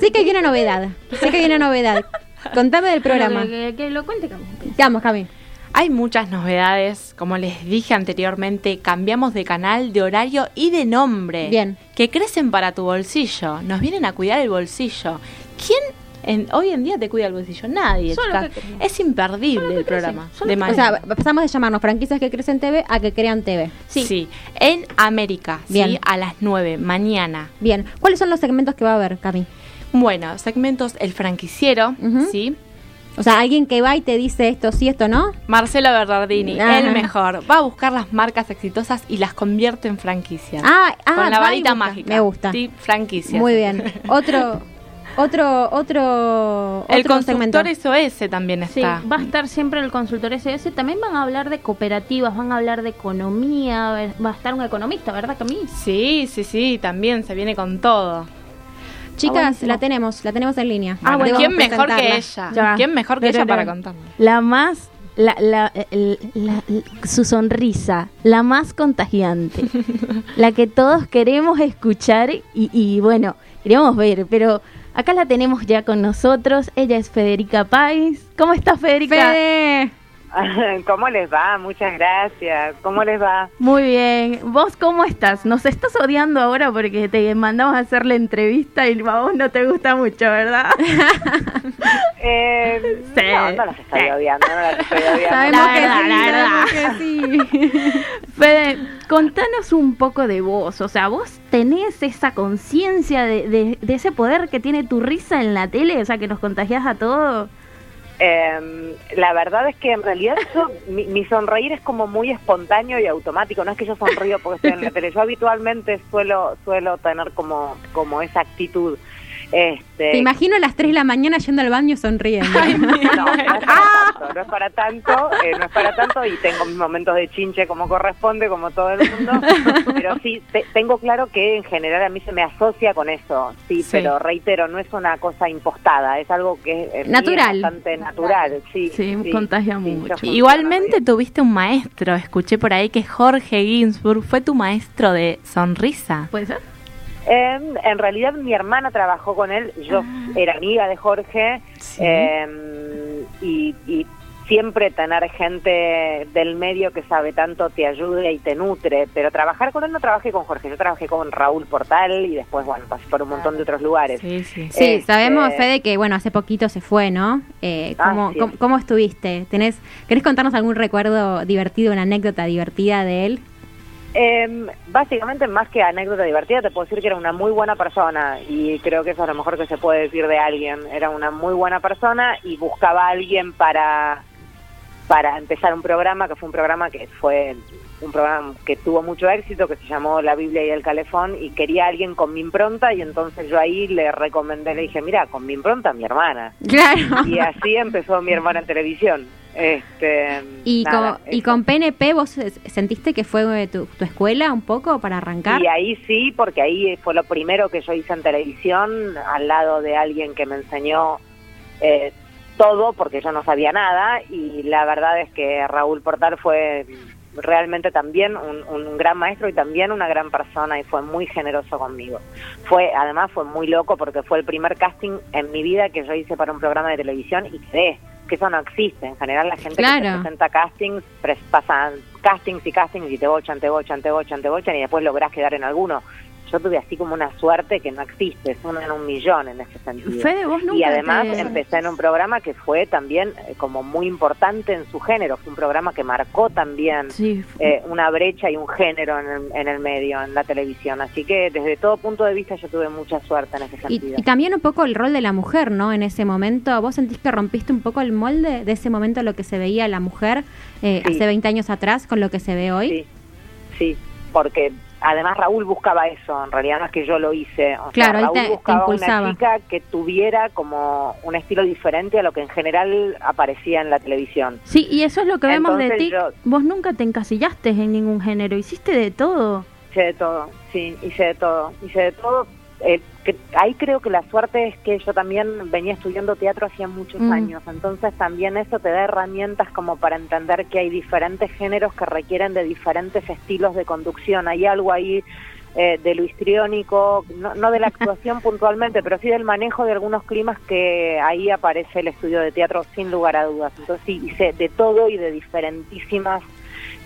Sé que hay una novedad. Sé que hay una novedad. Contame del programa. Que, que- que lo cuente Cami. Vamos, Cami. Hay muchas novedades, como les dije anteriormente, cambiamos de canal, de horario y de nombre. Bien. Que crecen para tu bolsillo, nos vienen a cuidar el bolsillo. ¿Quién en- hoy en día te cuida el bolsillo? Nadie. Que. Es imperdible el programa. de O sea, pasamos de llamarnos franquicias que crecen TV a que crean TV. sí. en América, Bien. ¿sí? a las 9, mañana. Bien. ¿Cuáles son los segmentos que va a haber, Cami? Bueno, segmentos El Franquiciero. ¿sí? O sea, alguien que va y te dice esto sí, esto no. Marcelo Bernardini, Ajá. el mejor. Va a buscar las marcas exitosas y las convierte en franquicias. Ah, ah, Con la varita mágica. Me gusta. Sí, franquicias. Muy bien. Otro, otro, otro, El otro segmento. constructor SOS también Sí, está. va a estar siempre el consultor SS. También van a hablar de cooperativas, van a hablar de economía. va- a estar un economista, ¿verdad, Cami? Sí, sí, sí, también se viene con todo. Chicas, buenísimo. la tenemos, la tenemos en línea. Ah, bueno, ¿quién mejor que ella? Ya. ¿Quién mejor que Pero, ella para contarnos? La más. La, la, la- su sonrisa, la más contagiante, la que todos queremos escuchar y, y, bueno, queremos ver, pero acá la tenemos ya con nosotros, ella es Federica Pais. ¿Cómo estás Federica? Fede. ¿Cómo les va? Muchas gracias. ¿Cómo les va? Muy bien, ¿vos cómo estás? Nos estás odiando ahora porque te mandamos a hacer la entrevista y a vos no te gusta mucho, ¿verdad? Eh, Sí. No, no las estoy odiando, no las estoy odiando. Sabemos La que verdad, sí, la verdad. que sí. Fede, contanos un poco de vos, o sea, vos tenés esa conciencia de, de- de ese poder que tiene tu risa en la tele, o sea, que nos contagias a todos. Eh, la verdad es que en realidad yo, mi, mi sonreír es como muy espontáneo y automático. No es que yo sonrío porque estoy en la tele. Yo habitualmente suelo suelo tener como como esa actitud. Este, Te imagino a las 3 de la mañana yendo al baño sonriendo. No, no es para tanto, no es para tanto, eh, no es para tanto y tengo mis momentos de chinche como corresponde, como todo el mundo, pero sí, te- tengo claro que en general a mí se me asocia con eso, sí, Sí. pero reitero, no es una cosa impostada, es algo que es, Natural. bastante natural, sí. Sí, contagia mucho. Igualmente tuviste un maestro, escuché por ahí que Jorge Ginsburg fue tu maestro de sonrisa. ¿Puede ser? Eh, en realidad mi hermana trabajó con él, yo era amiga de Jorge Sí. eh, y, y siempre tener gente del medio que sabe tanto te ayude y te nutre, pero trabajar con él no trabajé con Jorge, yo trabajé con Raúl Portal y después, bueno, pasé por un montón de otros lugares. Sí, sí. Sí, Este- sabemos, Fede, que bueno, hace poquito se fue, ¿no? Eh, ¿cómo, Así es. cómo, cómo estuviste? ¿Tenés, ¿Querés contarnos algún recuerdo divertido, una anécdota divertida de él? Eh, básicamente, más que anécdota divertida, te puedo decir que era una muy buena persona y creo que eso es lo mejor que se puede decir de alguien. Era una muy buena persona y buscaba a alguien para, para empezar un programa, que fue un programa que fue un programa que tuvo mucho éxito, que se llamó La Biblia y el Calefón, y quería a alguien con mi impronta y entonces yo ahí le recomendé, le dije, mira, con mi impronta, mi hermana. Claro. Y así empezó mi hermana en televisión. Este, Y, nada, con, y con PNP, ¿vos sentiste que fue eh, tu, tu escuela un poco para arrancar? Y ahí sí, porque ahí fue lo primero que yo hice en televisión, al lado de alguien que me enseñó eh, todo, porque yo no sabía nada, y la verdad es que Raúl Portal fue realmente también un, un gran maestro y también una gran persona y fue muy generoso conmigo. Fue, además fue muy loco porque fue el primer casting en mi vida que yo hice para un programa de televisión y quedé, que eso no existe. En general la gente que se presenta castings, pres- pasan castings y castings y te bochan, te bochan, te bochan, te bochan y después lográs quedar en alguno. Yo tuve así como una suerte que no existe, es una en un millón en ese sentido. Fede, vos nunca y además te- empecé en un programa que fue también eh, como muy importante en su género, fue un programa que marcó también Sí, eh, una brecha y un género en el, en el medio, en la televisión. Así que desde todo punto de vista yo tuve mucha suerte en ese Y, sentido. y también un poco el rol de la mujer, ¿no? En ese momento, ¿vos sentís que rompiste un poco el molde de ese momento lo que se veía la mujer eh, Sí. hace 20 años atrás con lo que se ve hoy? Sí, sí, porque además Raúl buscaba eso, en realidad no es que yo lo hice. O Claro, sea, Raúl te- buscaba una chica que tuviera como un estilo diferente a lo que en general aparecía en la televisión. Sí, y eso es lo que vemos de ti. yo- Vos nunca te encasillaste en ningún género, hiciste de todo. Hice de todo, sí, hice de todo, hice de todo. Eh, que- ahí creo que la suerte es que yo también venía estudiando teatro hacía muchos Mm. años, entonces también eso te da herramientas como para entender que hay diferentes géneros que requieren de diferentes estilos de conducción. Hay algo ahí eh, de lo histriónico, no, no de la actuación puntualmente, pero sí del manejo de algunos climas que ahí aparece el estudio de teatro sin lugar a dudas. Entonces sí, hice de todo y de diferentísimas,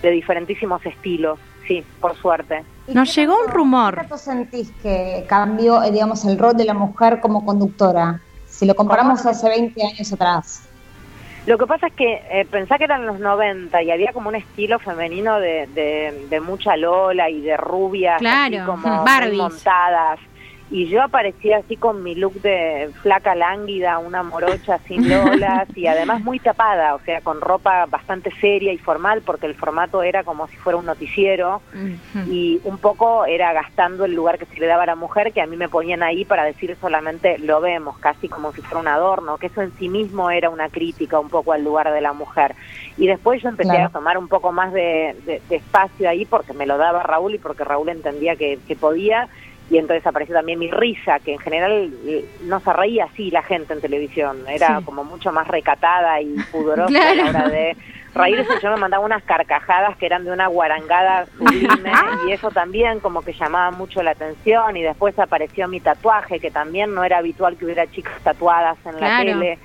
de diferentísimos estilos, sí, por suerte. ¿Y Nos qué llegó un rumor. ¿Qué tanto sentís que cambió, eh, digamos, el rol de la mujer como conductora? Si lo comparamos ¿Cómo? hace 20 años atrás. Lo que pasa es que eh, pensá que eran los 90 y había como un estilo femenino de, de, de mucha Lola y de rubias, Claro, así como montadas. Y yo aparecía así con mi look de flaca lánguida, una morocha sin lolas y además muy tapada, o sea, con ropa bastante seria y formal porque el formato era como si fuera un noticiero y un poco era gastando el lugar que se le daba a la mujer, que a mí me ponían ahí para decir solamente lo vemos, casi como si fuera un adorno, que eso en sí mismo era una crítica un poco al lugar de la mujer. Y después yo empecé Claro. a tomar un poco más de, de- de espacio ahí porque me lo daba Raúl y porque Raúl entendía que, que podía. Y entonces apareció también mi risa, que en general eh, no se reía así la gente en televisión, era Sí. como mucho más recatada y pudorosa a la hora de reírse. Yo me mandaba unas carcajadas que eran de una guarangada sublime y eso también como que llamaba mucho la atención. Y después apareció mi tatuaje, que también no era habitual que hubiera chicas tatuadas en la Claro. tele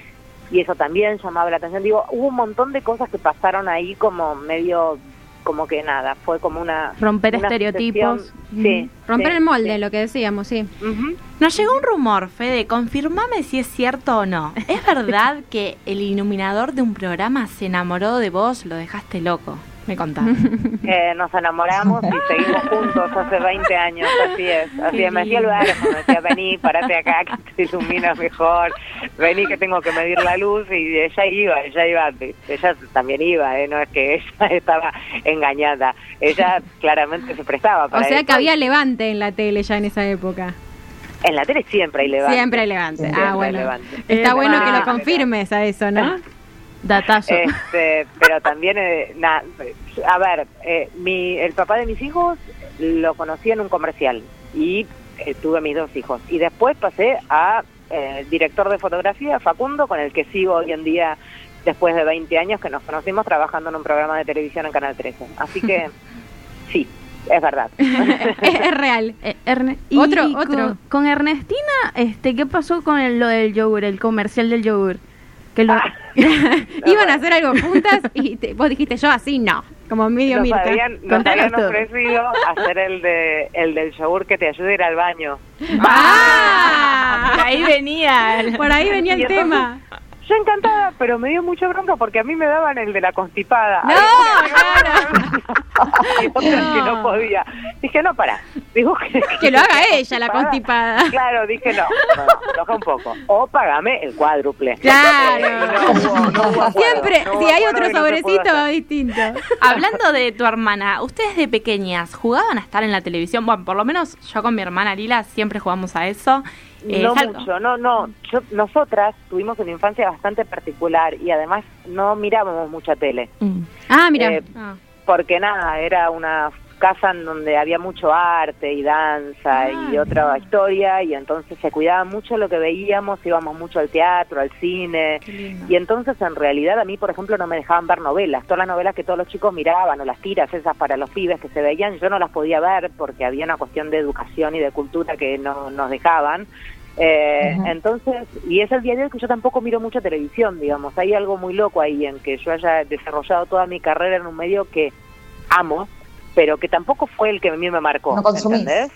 y eso también llamaba la atención. Digo, hubo un montón de cosas que pasaron ahí como medio, como que nada, fue como una... Romper una estereotipos. Sí. Romper sí, el molde, sí. lo que decíamos, sí. Ujú. Nos llegó un rumor, Fede, confirmame si es cierto o no. ¿Es verdad que el iluminador de un programa se enamoró de vos, lo dejaste loco? Me contás. Eh, nos enamoramos y seguimos juntos hace 20 años, así es. Así Qué es, me hacía el verbo, me decía, vení, parate acá que te iluminas mejor, vení que tengo que medir la luz y ella iba, ella iba, ella también iba, ¿eh? no es que ella estaba engañada, ella claramente se prestaba O para sea eso. que había levante en la tele ya en esa época. En la tele siempre hay levante. Siempre hay levante. Siempre ah, bueno. levante. Está Eh, bueno que ah, lo confirmes a eso, ¿no? Datazo. Este, pero también, eh, na- a ver, eh, mi, el papá de mis hijos lo conocí en un comercial y eh, tuve mis dos hijos. Y después pasé a eh, director de fotografía, Facundo, con el que sigo hoy en día después de 20 años que nos conocimos trabajando en un programa de televisión en Canal 13. Así que sí, es verdad. es, es real. Eh, Erne- y Otro, con- otro. Con, Ernestina, este, ¿qué pasó con el- lo del yogur, el comercial del yogur? Que lo, Ah. Iban a hacer algo juntas y te- vos dijiste yo así, no. Como medio Nos Mirta. habían, nos habían ofrecido hacer el de el del yogur que te ayude a ir al baño. ¡Ah! Por ahí venía. el- Por ahí venía el tema. Yo encantada, pero me dio mucha bronca porque a mí me daban el de la constipada. No, Y otras que no podía. Dije, no, para. Digo que, Que lo haga ella, la constipada. Claro, dije, no, no, no, un poco. O pagame el cuádruple. Claro. No no Siempre, no si hay otro no sobrecito, hacer. distinto. Hablando de tu hermana, ustedes de pequeñas jugaban a estar en la televisión. Bueno, por lo menos yo con mi hermana Lila siempre jugamos a eso. Eh, no mucho, no, no. Yo, nosotras tuvimos una infancia bastante particular y además no mirábamos mucha tele. Mm. Ah, mira. Eh, porque nada, era una casa en donde había mucho arte y danza y Ah, otra historia y entonces se cuidaba mucho lo que veíamos, íbamos mucho al teatro, al cine y entonces en realidad a mí por ejemplo no me dejaban ver novelas, todas las novelas que todos los chicos miraban o las tiras esas para los pibes que se veían, yo no las podía ver porque había una cuestión de educación y de cultura que no nos dejaban. Eh. Entonces, y es el día de hoy que yo tampoco miro mucha televisión, digamos. Hay algo muy loco ahí en que yo haya desarrollado toda mi carrera en un medio que amo, pero que tampoco fue el que a mí me marcó. No. ¿entendés?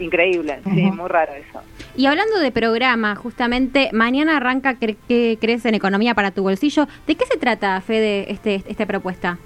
increíble, sí, muy raro eso. Y hablando de programa, justamente, mañana arranca Cre- que Crece en Economía para tu Bolsillo. ¿De qué se trata, Fede, este, esta propuesta?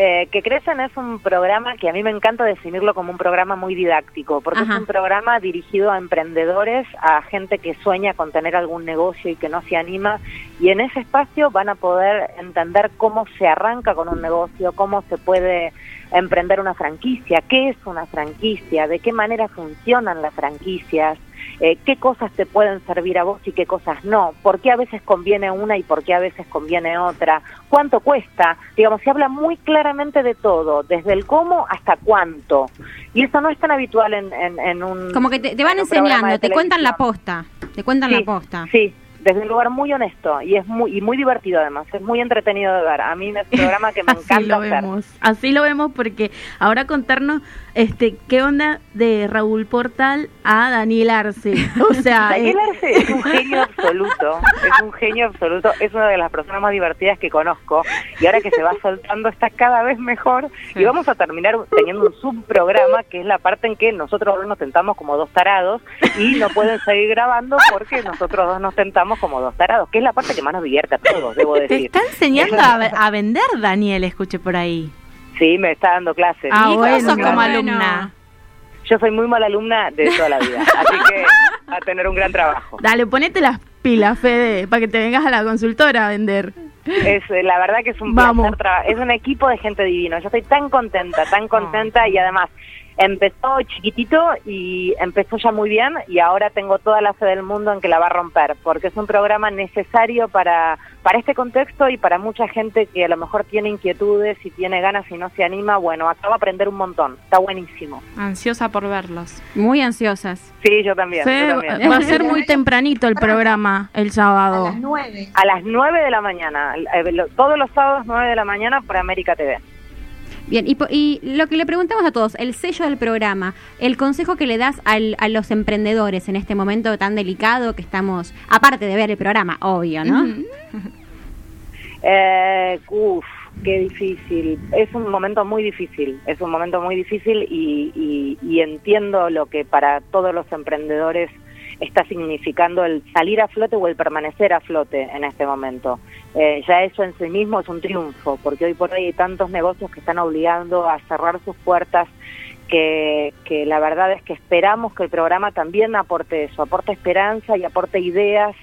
Eh, que Crecen es un programa que a mí me encanta definirlo como un programa muy didáctico, porque Ajá. es un programa dirigido a emprendedores, a gente que sueña con tener algún negocio y que no se anima, y en ese espacio van a poder entender cómo se arranca con un negocio, cómo se puede emprender una franquicia, qué es una franquicia, de qué manera funcionan las franquicias, eh, qué cosas te pueden servir a vos y qué cosas no, por qué a veces conviene una y por qué a veces conviene otra, cuánto cuesta, digamos, se habla muy claramente de todo, desde el cómo hasta cuánto, y eso no es tan habitual en, en, en un... Como que te, te van enseñando, te cuentan la posta, te cuentan Sí, la posta. Sí, desde un lugar muy honesto y es muy y muy divertido además, es muy entretenido de ver. A mí es un programa que me Así encanta lo hacer. vemos, así lo vemos porque ahora contarnos este qué onda de Raúl Portal a Daniel Arce. O sea, Daniel eh, Arce es un genio absoluto, es un genio absoluto, es una de las personas más divertidas que conozco y ahora que se va soltando está cada vez mejor y vamos a terminar teniendo un subprograma que es la parte en que nosotros dos nos tentamos como dos tarados y no pueden seguir grabando porque nosotros dos nos tentamos como dos tarados, que es la parte que más nos divierte a todos, debo te decir. está enseñando a, a vender Daniel, escuché por ahí. Sí, me está dando clases. Ah, Y bueno, sos como alumna. Yo soy muy mala alumna de toda la vida, así que va a tener un gran trabajo. Dale, ponete las pilas, Fede, para que te vengas a la consultora a vender. Es eh, la verdad que es un Vamos. placer es un equipo de gente divino. Yo estoy tan contenta, tan contenta y además empezó chiquitito y empezó ya muy bien y ahora tengo toda la fe del mundo en que la va a romper, porque es un programa necesario para para este contexto y para mucha gente que a lo mejor tiene inquietudes y tiene ganas y no se anima, bueno, acá va a aprender un montón. Está buenísimo. Ansiosa por verlos. Muy ansiosas. Sí, yo también. yo Fede, también. va a ser muy tempranito el programa el sábado. nueve. A las 9 de la mañana, eh, todos los sábados 9 de la mañana por América TV. Bien, y, y lo que le preguntamos a todos, el sello del programa, el consejo que le das al- a los emprendedores en este momento tan delicado que estamos, aparte de ver el programa, obvio, ¿no? Eh, uf, qué difícil. Es un momento muy difícil, es un momento muy difícil y, y- y entiendo lo que para todos los emprendedores está significando el salir a flote o el permanecer a flote en este momento. Eh, ya eso en sí mismo es un triunfo, porque hoy por hoy hay tantos negocios que están obligando a cerrar sus puertas que, que la verdad es que esperamos que el programa también aporte eso, aporte esperanza y aporte ideas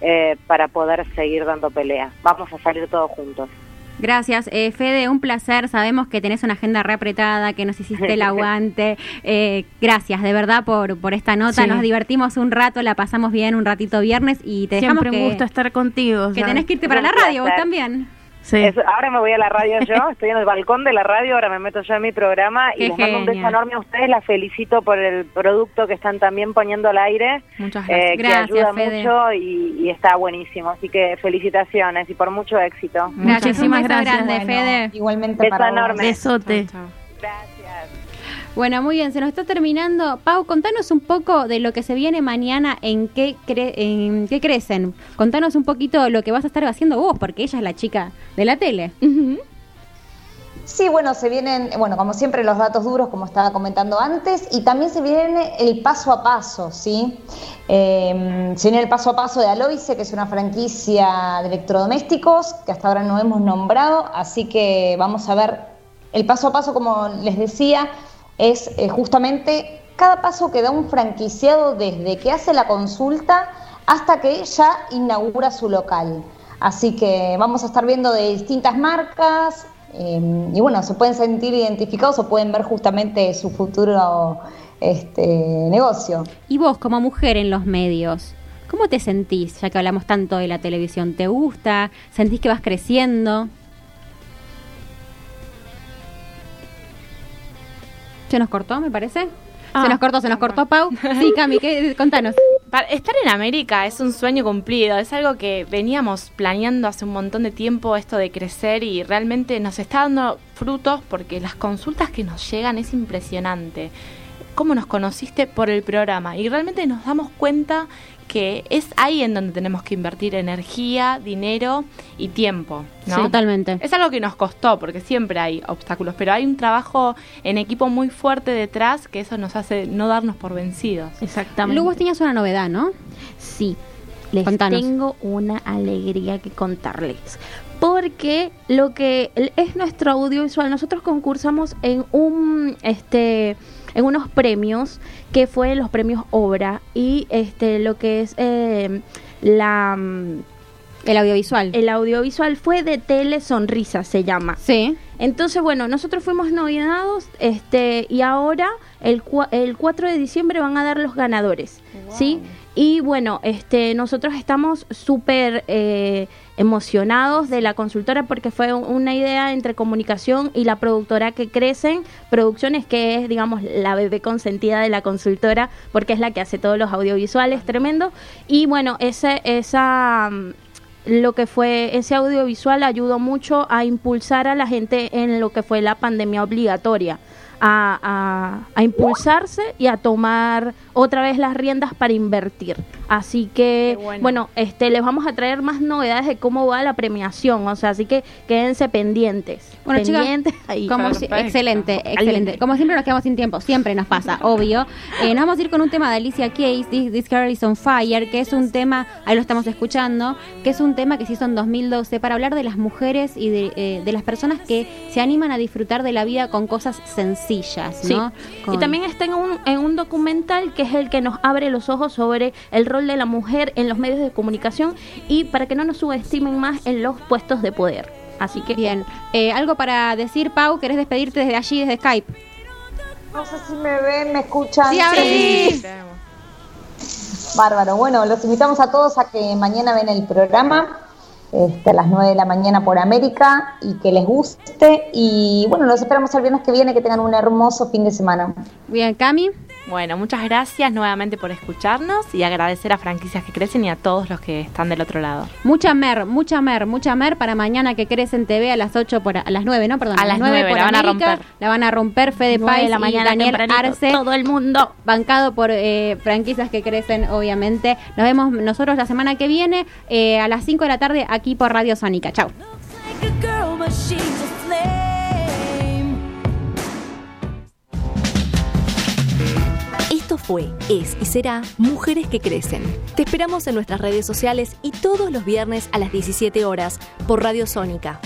eh, para poder seguir dando pelea. Vamos a salir todos juntos. Gracias, eh, Fede, un placer. Sabemos que tenés una agenda re apretada, que nos hiciste el aguante. Eh, gracias, de verdad, por, por esta nota. Sí. Nos divertimos un rato, la pasamos bien un ratito viernes y te dejamos Siempre un que, gusto estar contigo. que ¿sabes? tenés que irte para la radio, vos también. Sí. Es- ahora me voy a la radio yo, estoy en el balcón de la radio, ahora me meto yo en mi programa Qué y les mando un beso enorme a ustedes, las felicito por el producto que están también poniendo al aire, Muchas eh, gracias. que Gracias, ayuda Fede. mucho y, y está buenísimo, así que felicitaciones y por mucho éxito. Gracias, Muchísimas gracias. grande, Bueno, Fede. Igualmente Beso para vos. enorme. Besote. Chau, chau. Gracias. Bueno, muy bien, se nos está terminando. Pau, contanos un poco de lo que se viene mañana en qué, cre- en qué crecen. Contanos un poquito lo que vas a estar haciendo vos, porque ella es la chica de la tele. Sí, bueno, se vienen, bueno, como siempre, los datos duros, como estaba comentando antes, y también se viene el paso a paso, ¿sí? Eh, se viene el paso a paso de Aloise, que es una franquicia de electrodomésticos que hasta ahora no hemos nombrado, así que vamos a ver el paso a paso, como les decía, es eh, justamente cada paso que da un franquiciado desde que hace la consulta hasta que ya inaugura su local. Así que vamos a estar viendo de distintas marcas eh, y bueno, se pueden sentir identificados o pueden ver justamente su futuro este, negocio. Y vos, como mujer en los medios, ¿cómo te sentís, ya que hablamos tanto de la televisión? ¿Te gusta? ¿Sentís que vas creciendo? ¿Se nos cortó, me parece? Ah, se nos cortó, se nos cortó, Pau. Sí, Cami, ¿qué? contanos. Para- estar en América es un sueño cumplido, es algo que veníamos planeando hace un montón de tiempo esto de crecer y realmente nos está dando frutos porque las consultas que nos llegan es impresionante. cómo nos conociste por el programa y realmente nos damos cuenta que es ahí en donde tenemos que invertir energía, dinero y tiempo. ¿no? Sí, totalmente. Es algo que nos costó porque siempre hay obstáculos, pero hay un trabajo en equipo muy fuerte detrás que eso nos hace no darnos por vencidos. Exactamente. Luego tenías una novedad, ¿no? Sí, les Contanos. tengo una alegría que contarles. Porque lo que es nuestro audiovisual, nosotros concursamos en un este en unos premios que fue los premios Obra y este lo que es eh, la mm, El audiovisual. el audiovisual fue de Tele Sonrisa se llama. Sí. Entonces, bueno, nosotros fuimos nominados este, y ahora el, el 4 de diciembre van a dar los ganadores, ¿sí? Y bueno, este, nosotros estamos súper eh, emocionados de la consultora porque fue un- una idea entre comunicación y la productora que crecen, producciones que es, digamos, la bebé consentida de la consultora porque es la que hace todos los audiovisuales, tremendo. Y bueno, ese, esa... mm, lo que fue ese audiovisual ayudó mucho a impulsar a la gente en lo que fue la pandemia obligatoria, a, a- a impulsarse y a tomar otra vez las riendas para invertir. Así que, bueno. bueno, este, les vamos a traer más novedades de cómo va la premiación, o sea, así que quédense pendientes. Bueno, chicas. Como si- excelente, excelente. Como siempre nos quedamos sin tiempo, siempre nos pasa, obvio. Eh, nos vamos a ir con un tema de Alicia Keys, This, This Girl is on Fire, que es un tema, ahí lo estamos escuchando, que es un tema que se hizo en 2012 para hablar de las mujeres y de, eh, de las personas que se animan a disfrutar de la vida con cosas sencillas, Sí. ¿no? Y Con- también está en un, en un documental que es el que nos abre los ojos sobre el rol de la mujer en los medios de comunicación y para que no nos subestimen más en los puestos de poder. Así que Bien, Eh, algo para decir, Pau, ¿querés despedirte desde allí, desde Skype? No sé si me ven, me escuchan. Sí, ahora sí. Bárbaro. Bueno, los invitamos a todos a que mañana ven el programa este, a las 9 de la mañana por América y que les guste. Y bueno, los esperamos el viernes que viene, que tengan un hermoso fin de semana. Bien, Cami. Bueno, muchas gracias nuevamente por escucharnos y agradecer a Franquicias que Crecen y a todos los que están del otro lado. Mucha mer, mucha mer, mucha mer para mañana que crece en TV a las 8 por a las 9, ¿no? Perdón, A las 9 nueve, por la van a romper. La van a romper Fede Nueve de Pais la y mañana Daniel tempranito, Arce. todo el mundo. Bancado por eh, franquicias que crecen, obviamente. Nos vemos nosotros la semana que viene eh, a las 5 de la tarde aquí por Radio Sónica. Chau. Fue, es y será Mujeres que Crecen. Te esperamos en nuestras redes sociales y todos los viernes a las 17 horas por Radio Sónica